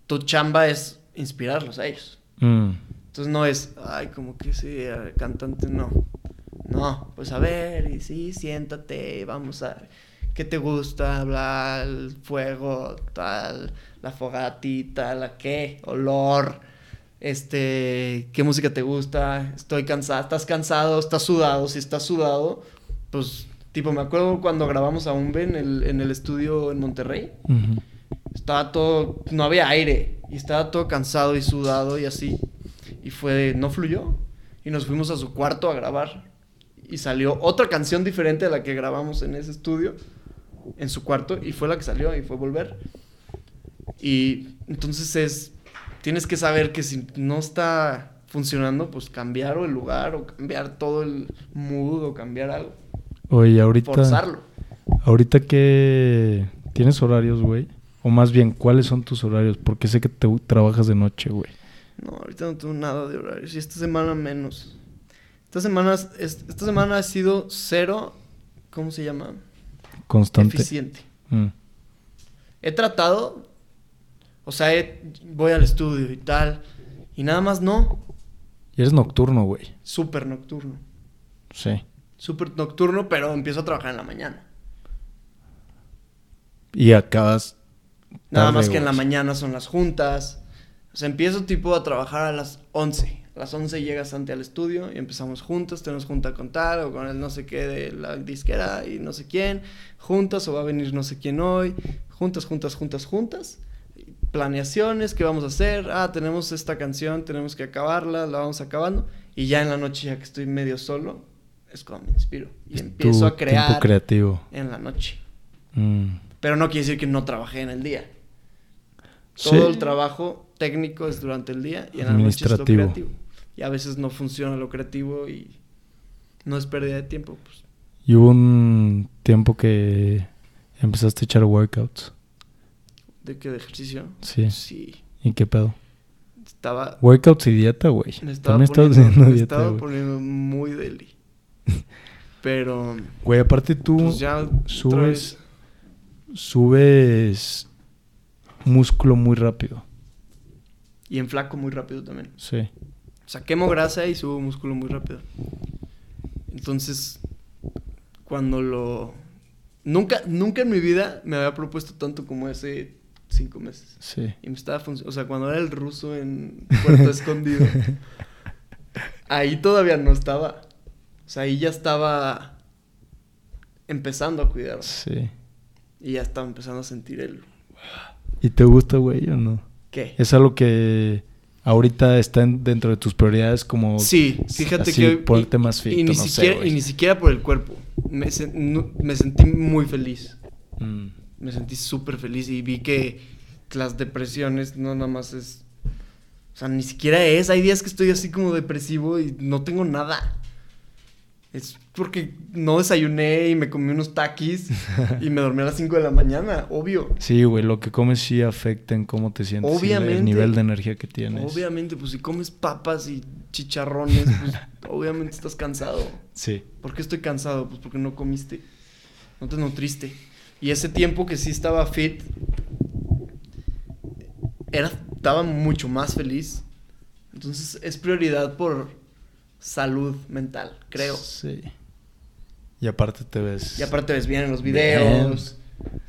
tu chamba es inspirarlos a ellos. Mm, Entonces no es, ay, como que sí, cantante, no. No, pues a ver, y sí, siéntate, vamos a... ¿Qué te gusta? Bla, el fuego, tal, la fogatita, la qué, olor, este, qué música te gusta, estoy cansado, estás cansado, estás sudado, si estás sudado, pues, tipo, me acuerdo cuando grabamos a Umbe en el, en el estudio en Monterrey, ujú. Estaba todo, no había aire y estaba todo cansado y sudado y así. Y fue, no fluyó. Y nos fuimos a su cuarto a grabar. Y salió otra canción diferente a la que grabamos en ese estudio, en su cuarto, y fue la que salió y fue volver. Y entonces es, tienes que saber que si no está funcionando, pues cambiar o el lugar o cambiar todo el mood o cambiar algo. Oye, ahorita... Forzarlo. Ahorita que tienes horarios, güey. O más bien, ¿cuáles son tus horarios? Porque sé que te trabajas de noche, güey. No, ahorita no tengo nada de horarios. Y esta semana menos. Esta semana, es- esta semana ha sido cero, ¿cómo se llama? Constante. Eficiente. Mm. He tratado, o sea, he- voy al estudio y tal, y nada más no, Y eres nocturno, güey. súper nocturno. Sí. Súper nocturno, pero empiezo a trabajar en la mañana. Y acabas. Nada más que en la mañana son las juntas. O sea, empiezo tipo a trabajar a las 11. A las 11 llega Santi al estudio y empezamos juntas. Tenemos junta con tal o con el no sé qué de la disquera y no sé quién. Juntas o va a venir no sé quién hoy. Juntas, juntas, juntas, juntas. Planeaciones, ¿qué vamos a hacer? Ah, tenemos esta canción, tenemos que acabarla, la vamos acabando. Y ya en la noche, ya que estoy medio solo, es cuando me inspiro. Y Es empiezo a crear Tiempo creativo. en la noche. Mm. Pero no quiere decir que no trabajé en el día. Sí. Todo el trabajo técnico es durante el día y en la noche es lo Administrativo. creativo. Y a veces no funciona lo creativo y no es pérdida de tiempo. Pues. Y hubo un tiempo que empezaste a echar workouts. ¿De qué? ¿De ejercicio? Sí. Sí. ¿Y qué pedo? Estaba... Workouts y dieta, güey. También poniendo, haciendo dieta, estaba güey. poniendo muy deli. Pero... Güey, aparte tú Pues ya subes, subes músculo muy rápido. Y en flaco muy rápido también. Sí. O sea, quemo grasa y subo músculo muy rápido. Entonces, cuando lo... Nunca, nunca en mi vida me había propuesto tanto como hace cinco meses. Sí. Y me estaba funcionando. O sea, cuando era el ruso en Puerto Escondido, ahí todavía no estaba. O sea, ahí ya estaba empezando a cuidar. Sí. Y ya estaba empezando a sentir el... ¿Y te gusta, güey, o no? ¿Qué? Es algo que ahorita está en- dentro de tus prioridades como... Sí, fíjate así, que... ponerte más fit, y, ni no siquiera, y ni siquiera por el cuerpo. Me, sen- no- me sentí muy feliz. Mm. Me sentí súper feliz y vi que las depresiones no nada más es... O sea, ni siquiera es. Hay días que estoy así como depresivo y no tengo nada. Es porque no desayuné y me comí unos taquis y me dormí a las 5 de la mañana, obvio. Sí, güey, lo que comes sí afecta en cómo te sientes. y Obviamente. El nivel de energía que tienes. Obviamente, pues si comes papas y chicharrones, pues obviamente estás cansado. Sí. ¿Por qué estoy cansado? Pues porque no comiste. No te nutriste. Y ese tiempo que sí estaba fit, era, estaba mucho más feliz. Entonces es prioridad por salud mental, creo. Sí. Y aparte te ves... Y aparte ves bien en los videos.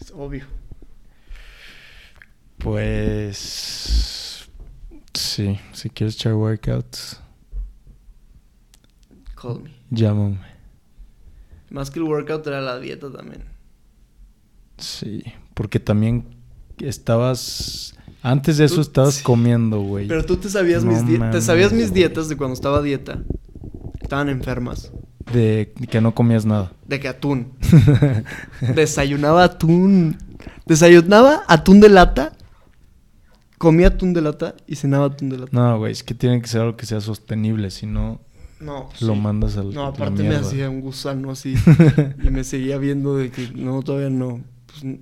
Es obvio. Pues. Sí, si quieres echar workouts, Call me. llámame. Más que el workout era la dieta también. Sí, porque también estabas. Antes de eso estabas sí. comiendo, güey. Pero tú te sabías No mis die- te mames, sabías mis dietas de cuando estaba a dieta. Estaban enfermas. De que no comías nada. De que atún. Desayunaba atún. Desayunaba atún de lata. Comía atún de lata y cenaba atún de lata. No, güey, es que tiene que ser algo que sea sostenible, si no No. lo sí. mandas al. No, aparte me hacía un gusano así. y me seguía viendo de que no, todavía no. Pues,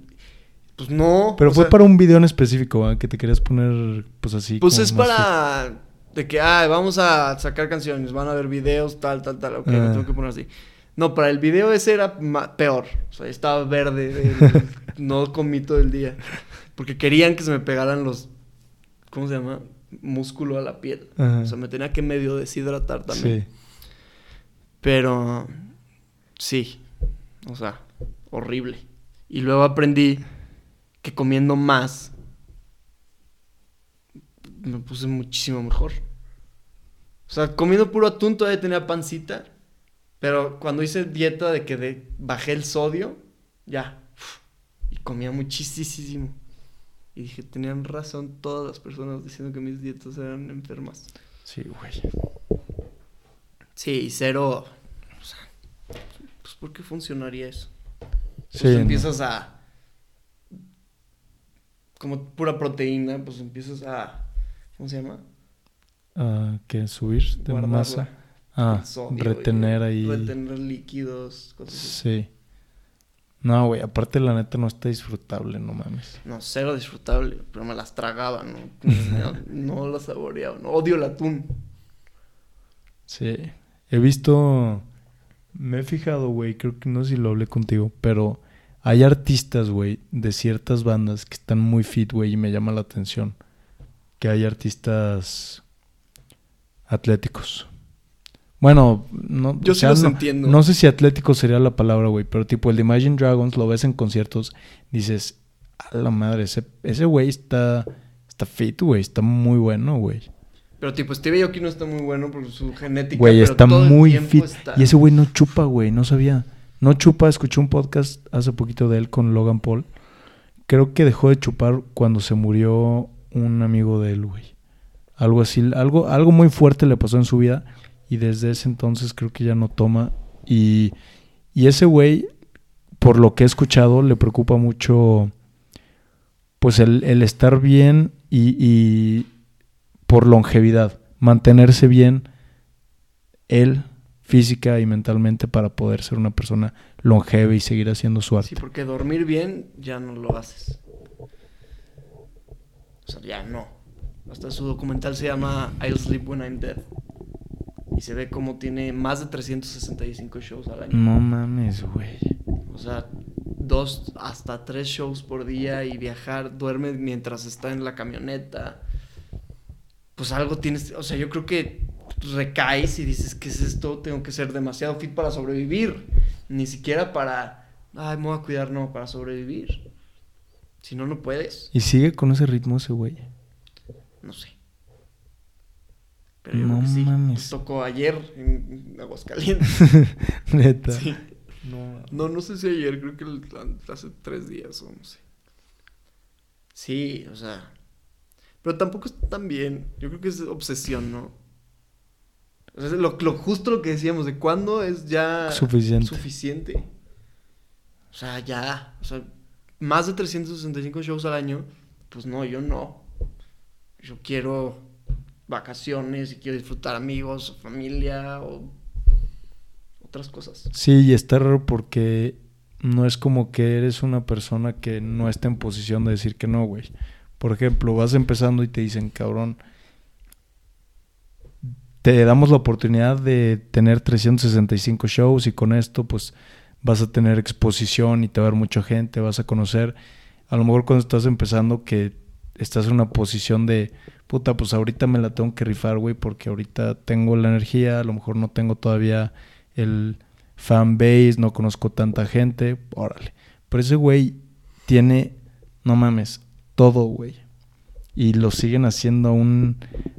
pues no. Pero fue sea, para un video en específico, ¿va? Que te querías poner, pues así. Pues como es para. De que, ah, vamos a sacar canciones, van a ver videos, tal, tal, tal. Ok, me Ah. tengo que poner así. No, para el video ese era peor. O sea, estaba verde. de- no comí todo el día. Porque querían que se me pegaran los. ¿Cómo se llama? Músculo a la piel. Ajá. O sea, me tenía que medio deshidratar también. Sí. Pero. Sí. O sea, horrible. Y luego aprendí que comiendo más. Me puse muchísimo mejor. O sea, comiendo puro atún todavía tenía pancita. Pero cuando hice dieta de que de- bajé el sodio, ya. Y comía muchísimo. Y dije, tenían razón todas las personas diciendo que mis dietas eran enfermas. Sí, güey. Sí, cero. O sea, pues ¿por qué funcionaría eso? Pues Sí, no. empiezas a. Como pura proteína, pues empiezas a. ¿Cómo se llama? Ah, ¿Qué? ¿Subir de Guardarla. masa? Ah, sodio, retener ahí. Retener líquidos, cosas así. Sí. No, güey, aparte la neta no está disfrutable, no mames. No, cero disfrutable, pero me las tragaba, ¿no? No, no las saboreaba, no. Odio el atún. Sí. He visto. Me he fijado, güey, creo que no sé si lo hablé contigo, pero hay artistas, güey, de ciertas bandas que están muy fit, güey, y me llama la atención. Que hay artistas atléticos. Bueno, no, Yo o sí sea, los no, entiendo. no sé si atlético sería la palabra, güey, pero tipo el de Imagine Dragons lo ves en conciertos, dices, a la madre, ese ese güey está, está fit, güey, está muy bueno, güey. Pero tipo, Steve Aoki no está muy bueno por su genética. Güey, está todo el muy tiempo fit. está- Y ese güey no chupa, güey, no sabía. No chupa, escuché un podcast hace poquito de él con Logan Paul. Creo que dejó de chupar cuando se murió un amigo de él, güey. Algo así, algo, algo muy fuerte le pasó en su vida. Y desde ese entonces creo que ya no toma. Y, y ese güey, por lo que he escuchado, le preocupa mucho pues el, el estar bien y, y por longevidad. Mantenerse bien él física y mentalmente para poder ser una persona longeva y seguir haciendo su arte. Sí, porque dormir bien ya no lo haces. O sea, ya no. Hasta su documental se llama I'll Sleep When I'm Dead. Y se ve como tiene más de 365 shows al año. No mames, güey. O sea, dos hasta tres shows por día y viajar, duerme mientras está en la camioneta. Pues algo tienes, o sea, yo creo que recaes y dices, ¿qué es esto? Tengo que ser demasiado fit para sobrevivir. Ni siquiera para, ay, me voy a cuidar, no, para sobrevivir. Si no, no puedes. Y sigue con ese ritmo ese güey. No sé. Pero yo No creo que sí. mames. Tocó ayer en Aguascalientes. Neta. sí. No. No, no sé si ayer, creo que el- hace tres días o no sé. Sí, o sea. Pero tampoco está tan bien. Yo creo que es obsesión, ¿no? O sea, es lo, lo justo lo que decíamos, de cuándo es ya Suficiente. suficiente. O sea, ya. O sea, más de 365 shows al año, pues no, yo no. Yo quiero vacaciones y quiero disfrutar amigos, familia o otras cosas. Sí, y está raro porque no es como que eres una persona que no está en posición de decir que no, güey. Por ejemplo, vas empezando y te dicen, cabrón, te damos la oportunidad de tener 365 shows y con esto pues vas a tener exposición y te va a ver mucha gente, vas a conocer. A lo mejor cuando estás empezando que estás en una posición de, puta, pues ahorita me la tengo que rifar, güey, porque ahorita tengo la energía, a lo mejor no tengo todavía el fan base, no conozco tanta gente, órale. Pero ese güey tiene, no mames, todo, güey. y lo siguen haciendo a un,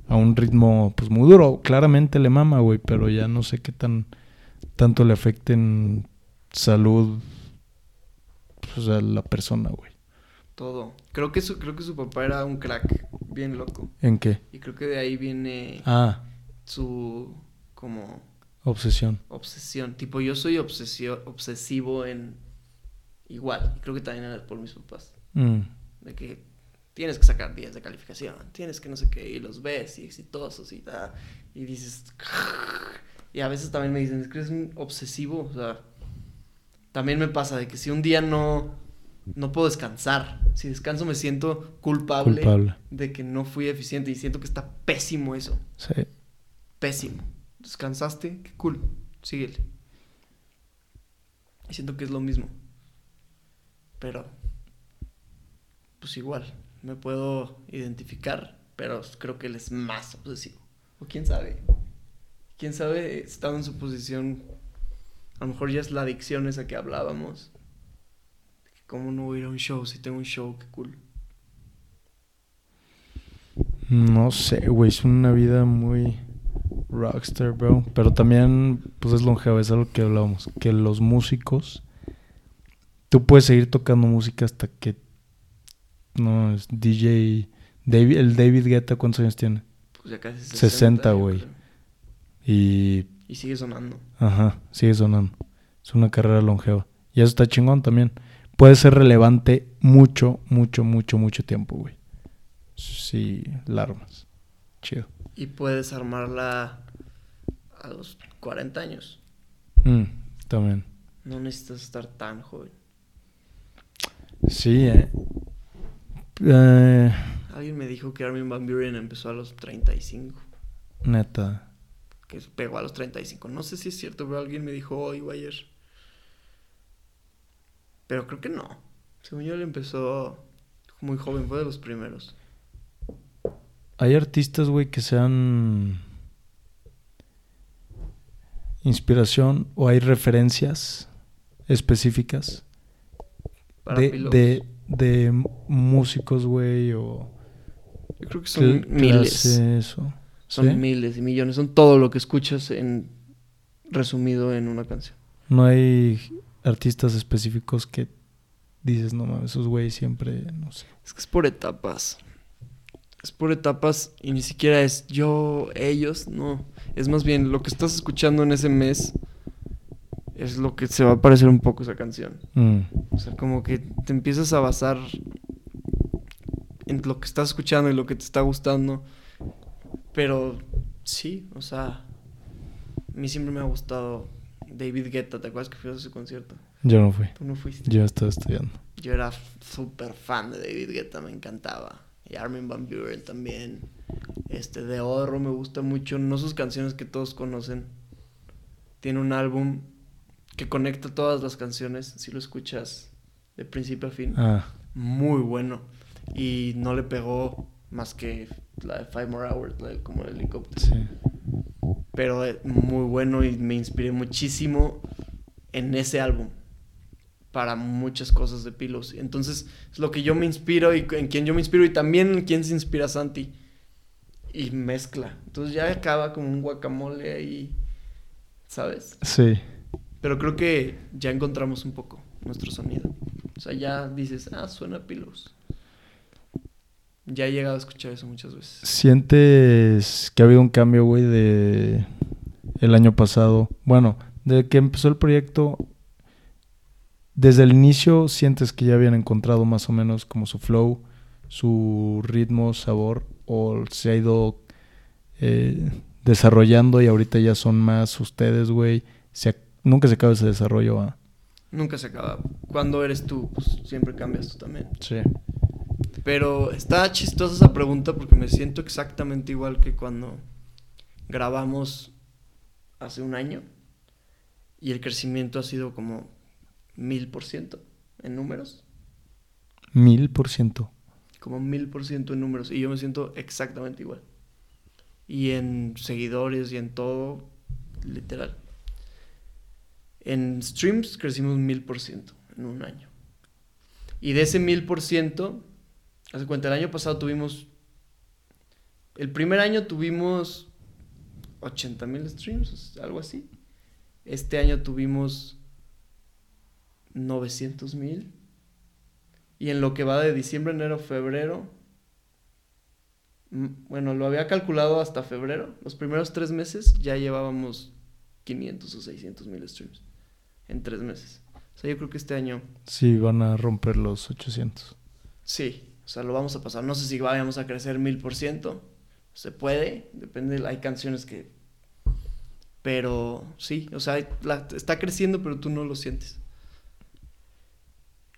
a un ritmo pues muy duro. Claramente le mama, güey, pero ya no sé qué tan tanto le afecten salud pues, a la persona, güey. Todo. Creo que su, creo que su papá era un crack, bien loco. ¿En qué? Y creo que de ahí viene Ah, su como obsesión. obsesión. Tipo, yo soy obsesio- obsesivo en igual. Y creo que también era por mis papás. Mm, De que tienes que sacar 10 de calificación, tienes que no sé qué, y los ves y exitosos y tal. Y dices. Y a veces también me dicen, es que eres un obsesivo. O sea, también me pasa de que si un día no, no puedo descansar, si descanso me siento culpable, culpable. de que no fui eficiente y siento que está pésimo eso. Sí. Pésimo. Descansaste, qué cool. Síguele. Y siento que es lo mismo. Pero, pues igual, me puedo identificar, pero creo que él es más obsesivo. O quién sabe. Quién sabe, estando en su posición, a lo mejor ya es la adicción esa que hablábamos. ¿Cómo no voy a ir a un show si tengo un show? Qué cool. No sé, güey, es una vida muy rockstar, bro. Pero también, pues es longeva, es algo que hablábamos. Que los músicos, tú puedes seguir tocando música hasta que, no, es DJ, David, el David Guetta, ¿cuántos años tiene? Pues ya casi 60, yo güey. creo. Y, Y sigue sonando. ajá, sigue sonando. Es una carrera longeva. Y eso está chingón también. Puede ser relevante mucho, mucho, mucho, mucho tiempo, güey. Sí, la armas. Chido. Y puedes armarla a los 40 años. Mm, también. No necesitas estar tan joven. Sí, eh. Eh, Alguien me dijo que Armin Van Buren empezó a los 35. neta. Que pegó a los 35. No sé si es cierto, pero alguien me dijo hoy o ayer. Pero creo que no. Según yo, él empezó muy joven. Fue de los primeros. Hay artistas, güey, que sean inspiración o hay referencias específicas Para de, de, de músicos, güey, o Yo creo que son miles. clases o- Son ¿Sí? miles y millones. Son todo lo que escuchas en resumido en una canción. No hay artistas específicos que dices, no mames, esos güeyes siempre, no sé. Es que es por etapas. Es por etapas y ni siquiera es yo, ellos, no. Es más bien lo que estás escuchando en ese mes es lo que se va a parecer un poco esa canción. Mm, O sea, como que te empiezas a basar en lo que estás escuchando y lo que te está gustando. Pero sí, o sea, a mí siempre me ha gustado David Guetta. ¿Te acuerdas que fui a su concierto? yo no fui. Tú no fuiste. Yo estaba estudiando. Yo era súper fan de David Guetta, me encantaba. Y Armin Van Buren también. Este, de Oro me gusta mucho. No sus canciones que todos conocen. Tiene un álbum que conecta todas las canciones, si lo escuchas de principio a fin. Ah, Muy bueno. Y no le pegó más que la de Five More Hours, la como el helicóptero. sí. Pero eh, muy bueno y me inspiré muchísimo en ese álbum para muchas cosas de Pilos. Entonces, es lo que yo me inspiro y en quien yo me inspiro y también en quien se inspira Santi. Y mezcla. Entonces ya acaba como un guacamole ahí, ¿sabes? Sí. Pero creo que ya encontramos un poco nuestro sonido. O sea, ya dices, ah, suena Pilos. Ya he llegado a escuchar eso muchas veces. ¿Sientes que ha habido un cambio, güey, de el año pasado? Bueno, desde que empezó el proyecto, desde el inicio, ¿sientes que ya habían encontrado más o menos como su flow, su ritmo, sabor? ¿O se ha ido eh, desarrollando y ahorita ya son más ustedes, güey? Se nunca se acaba ese desarrollo, ¿ah? Nunca se acaba. Cuando eres tú, pues siempre cambias tú también. Sí. Pero está chistosa esa pregunta porque me siento exactamente igual que cuando grabamos hace un año y el crecimiento ha sido como mil por ciento en números, Mil por ciento. como mil por ciento en números y yo me siento exactamente igual. Y en seguidores y en todo, literal. En streams crecimos mil por ciento en un año. Y de ese mil por ciento, hace cuenta, el año pasado tuvimos El primer año tuvimos 80 mil streams, algo así. Este año tuvimos 900 mil. Y en lo que va de diciembre, enero, febrero. Bueno, lo había calculado hasta febrero. Los primeros tres meses ya llevábamos 500 o 600 mil streams. En tres meses. O sea, yo creo que este año... Sí, van a romper los 800. Sí, o sea, lo vamos a pasar. No sé si vayamos a crecer mil por ciento. Se puede, depende. Hay canciones que... Pero sí, o sea, está creciendo, pero tú no lo sientes.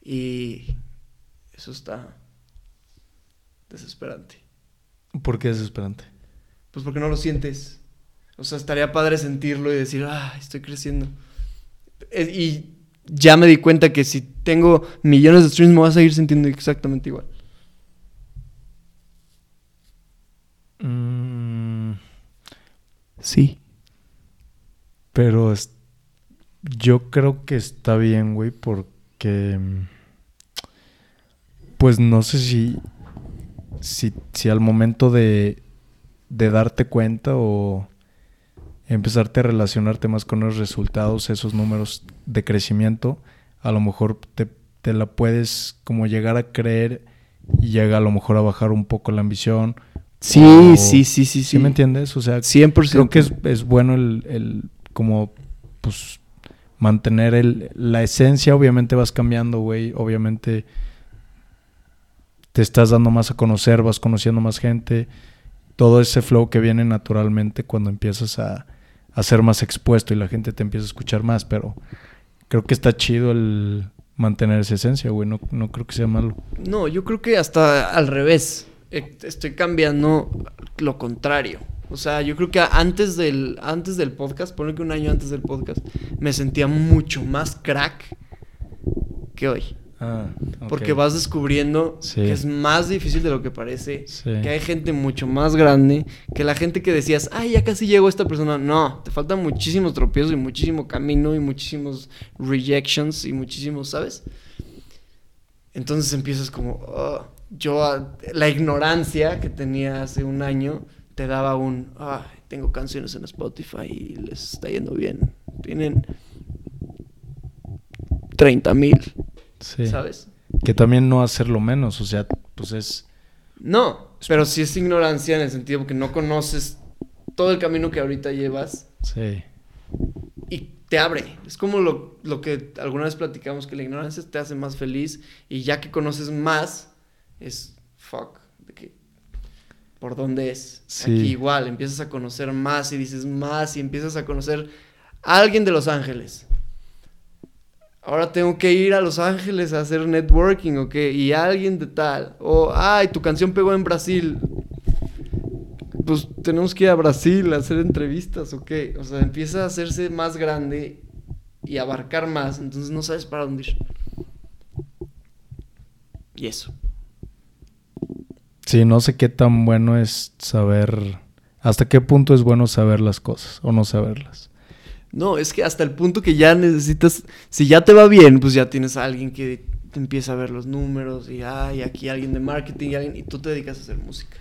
Y eso está desesperante. ¿Por qué desesperante? Pues porque no lo sientes. O sea, estaría padre sentirlo y decir, ah, estoy creciendo. Eh, y ya me di cuenta que si tengo millones de streams me voy a seguir sintiendo exactamente igual. Sí. Pero yo creo que está bien, güey, porque... Pues no sé si... Si, al momento de, de darte cuenta o empezarte a relacionarte más con los resultados, esos números de crecimiento, a lo mejor te, la puedes como llegar a creer y llega a lo mejor a bajar un poco la ambición. Sí, sí, sí, sí, sí. me entiendes? O sea, 100%. creo que es, bueno el, el, como, pues, mantener el, la esencia. Obviamente vas cambiando, güey. Obviamente te estás dando más a conocer, vas conociendo más gente. Todo ese flow que viene naturalmente cuando empiezas a, a ser más expuesto y la gente te empieza a escuchar más, pero creo que está chido el mantener esa esencia, güey, no, no creo que sea malo. No, yo creo que hasta al revés, estoy cambiando lo contrario. O sea, yo creo que antes del, antes del podcast, ponle que un año antes del podcast, me sentía mucho más crack que hoy. Ah, Porque vas descubriendo que es más difícil de lo que parece, que hay gente mucho más grande, que la gente que decías, ay, ya casi llegó esta persona, no, te faltan muchísimos tropiezos y muchísimo camino y muchísimos rejections y muchísimos, ¿sabes? Entonces empiezas como, oh, yo, la ignorancia que tenía hace un año te daba un, ah, tengo canciones en Spotify y les está yendo bien, tienen 30 mil ¿Sabes? Que también no hacerlo menos, o sea, pues es... No, pero sí es ignorancia en el sentido que no conoces todo el camino que ahorita llevas. Sí. Y te abre. Es como lo, lo que alguna vez platicamos, que la ignorancia te hace más feliz y ya que conoces más, es fuck, de que por dónde es. Sí. Aquí igual, empiezas a conocer más y dices más y empiezas a conocer a alguien de Los Ángeles ahora tengo que ir a Los Ángeles a hacer networking, ¿ok? Y alguien de tal. O, ay, tu canción pegó en Brasil. Pues tenemos que ir a Brasil a hacer entrevistas, ¿ok? O sea, empieza a hacerse más grande y abarcar más, entonces no sabes para dónde ir. Y eso. Sí, no sé qué tan bueno es saber, hasta qué punto es bueno saber las cosas o no saberlas. No, es que hasta el punto que ya necesitas, si ya te va bien, pues ya tienes a alguien que te empieza a ver los números y hay aquí alguien de marketing y, alguien, y tú te dedicas a hacer música.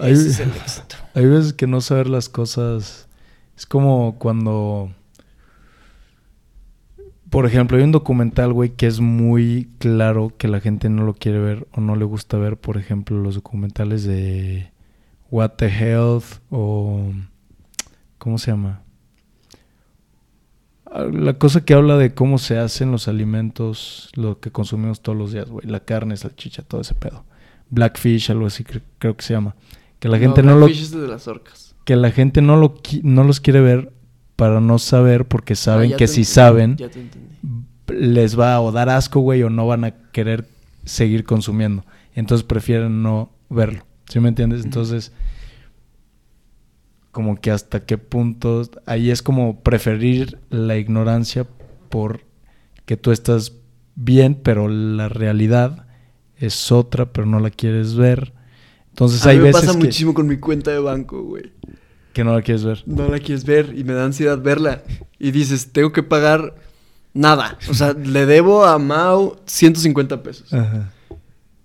Hay, Ese es el éxito. Hay veces que no saber las cosas es como cuando, por ejemplo, hay un documental, güey, que es muy claro que la gente no lo quiere ver o no le gusta ver, por ejemplo, los documentales de What the Health o... ¿Cómo se llama? La cosa que habla de cómo se hacen los alimentos, lo que consumimos todos los días, güey. La carne, salchicha, todo ese pedo. Blackfish, algo así creo que se llama. Que la gente no, lo... Es de las orcas. Que la gente no, lo, no los quiere ver para no saber porque ah, saben que si saben les va a o dar asco, güey, o no van a querer seguir consumiendo. Entonces prefieren no verlo. ¿Sí me entiendes? Entonces como que hasta qué punto, ahí es como preferir la ignorancia por que tú estás bien, pero la realidad es otra, pero no la quieres ver. Entonces hay veces me pasa muchísimo con mi cuenta de banco, güey. Que no la quieres ver. No la quieres ver y me da ansiedad verla. Y dices, tengo que pagar nada. O sea, le debo a Mao 150 pesos. Ajá.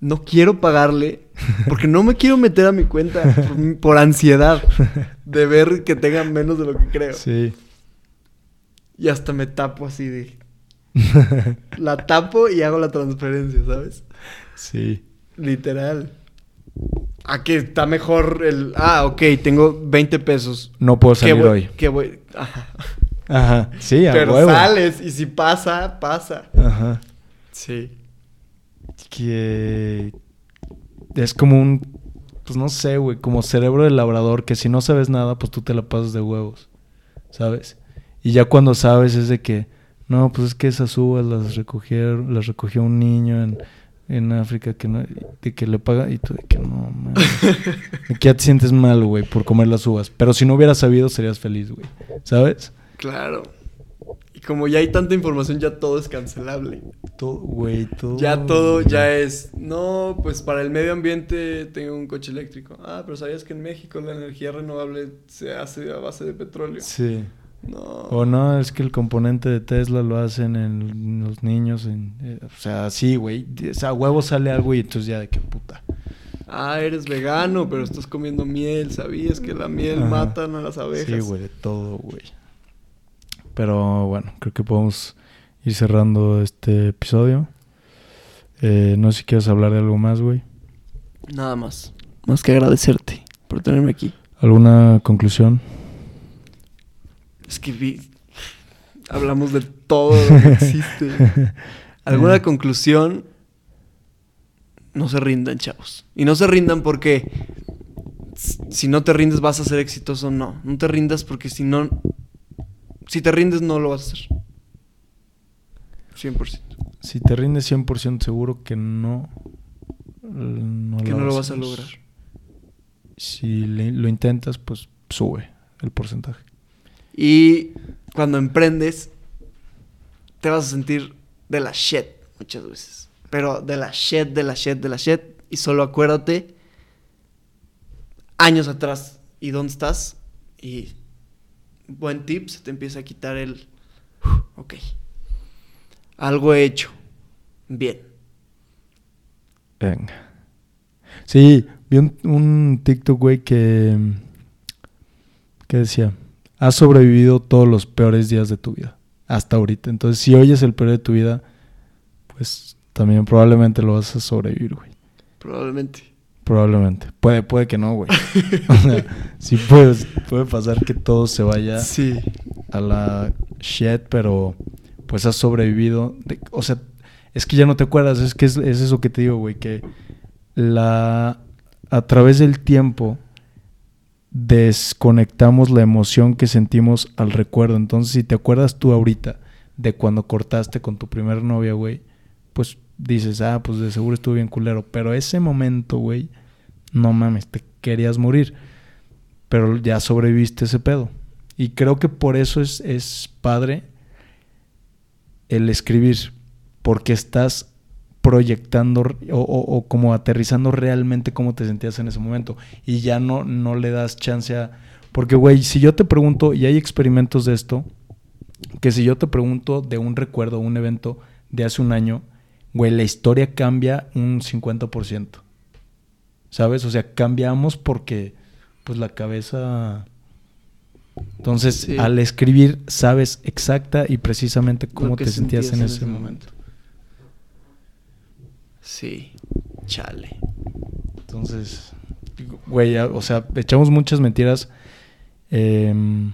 no quiero pagarle porque no me quiero meter a mi cuenta por, por ansiedad de ver que tengan menos de lo que creo. Sí. Y hasta me tapo así de... La tapo y hago la transferencia, ¿sabes? Sí. Literal. A que está mejor el... Ah, ok, tengo 20 pesos. No puedo ¿Qué salir voy? hoy. ¿Qué voy? Ajá. Ajá. Sí, a Pero huevo. sales y si pasa, pasa. Ajá. Sí. Que es como un, pues no sé, güey, como cerebro de labrador que si no sabes nada, pues tú te la pasas de huevos, ¿sabes? Y ya cuando sabes es de que, no, pues es que esas uvas las recogieron, las recogió un niño en, en África que no, de que le paga y tú de que no, man. De que ya te sientes mal, güey, por comer las uvas. Pero si no hubieras sabido, serías feliz, güey, ¿sabes? Claro. Y como ya hay tanta información, ya todo es cancelable. Todo, güey, todo. Ya todo ya es, no, pues para el medio ambiente tengo un coche eléctrico. Ah, pero ¿sabías que en México la energía renovable se hace a base de petróleo? Sí. No. O no, es que el componente de Tesla lo hacen en los niños. En, eh, o sea, sí, güey. O sea, a huevo sale algo y entonces ya de qué puta. Ah, eres vegano, pero estás comiendo miel. ¿Sabías que la miel Ajá. matan a las abejas? Sí, güey, de todo, güey. Pero bueno, creo que podemos ir cerrando este episodio. Eh, no sé si quieres hablar de algo más, güey. Nada más. Más que agradecerte por tenerme aquí. ¿Alguna conclusión? Es que vi... Hablamos de todo lo que existe. ¿Alguna Eh. conclusión? No se rindan, chavos. Y no se rindan porque si no te rindes vas a ser exitoso. No, no te rindas porque si no... Si te rindes no lo vas a hacer. 100%. Si te rindes 100% seguro que no... no que la no lo vas a lograr. Si le- lo intentas, pues sube el porcentaje. Y cuando emprendes, te vas a sentir de la shit muchas veces. Pero de la shit, de la shit, de la shit. Y solo acuérdate años atrás y dónde estás. Y buen tip, se te empieza a quitar el... Ok. Algo he hecho. Bien. Venga. Sí, vi un, un TikTok, güey, que, que decía, has sobrevivido todos los peores días de tu vida, hasta ahorita. Entonces, si hoy es el peor de tu vida, pues también probablemente lo vas a sobrevivir, güey. Probablemente. Probablemente. Puede, puede que no, güey. o sea, sí puede, puede pasar que todo se vaya Sí. a la shit, pero pues has sobrevivido. De- o sea, es que ya no te acuerdas, es que es, es eso que te digo, güey, que la a través del tiempo desconectamos la emoción que sentimos al recuerdo. Entonces, si te acuerdas tú ahorita de cuando cortaste con tu primer novia, güey, pues dices, ah, pues de seguro estuvo bien culero. Pero ese momento, güey, no mames, te querías morir. Pero ya sobreviviste ese pedo. Y creo que por eso es, es padre el escribir, porque estás proyectando o, o- o como aterrizando realmente cómo te sentías en ese momento. Y ya no, no le das chance a... Porque, güey, si yo te pregunto, y hay experimentos de esto, que si yo te pregunto de un recuerdo, un evento de hace un año, güey, la historia cambia un 50%. ¿Sabes? O sea, cambiamos porque, pues, la cabeza... Entonces, Sí. al escribir, sabes exacta y precisamente cómo te sentías, en ese momento. Sí. Chale. Entonces, güey, o sea, echamos muchas mentiras, em,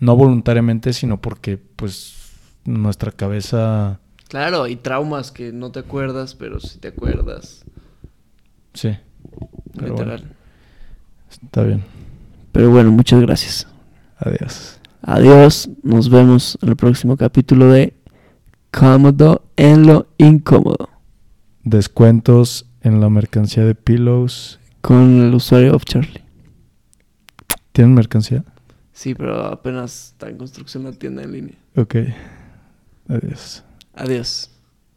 no voluntariamente, sino porque, pues, nuestra cabeza, Claro, hay traumas que no te acuerdas, pero sí te acuerdas. sí, pero Literal. bueno, está bien. Pero bueno, muchas gracias. Adiós. Adiós. Nos vemos en el próximo capítulo de Cómodo en lo incómodo. Descuentos en la mercancía de Pillows. Con el usuario of Charlie. ¿Tienen mercancía? Sí, pero apenas está en construcción la tienda en línea. Ok. Adiós. Adiós.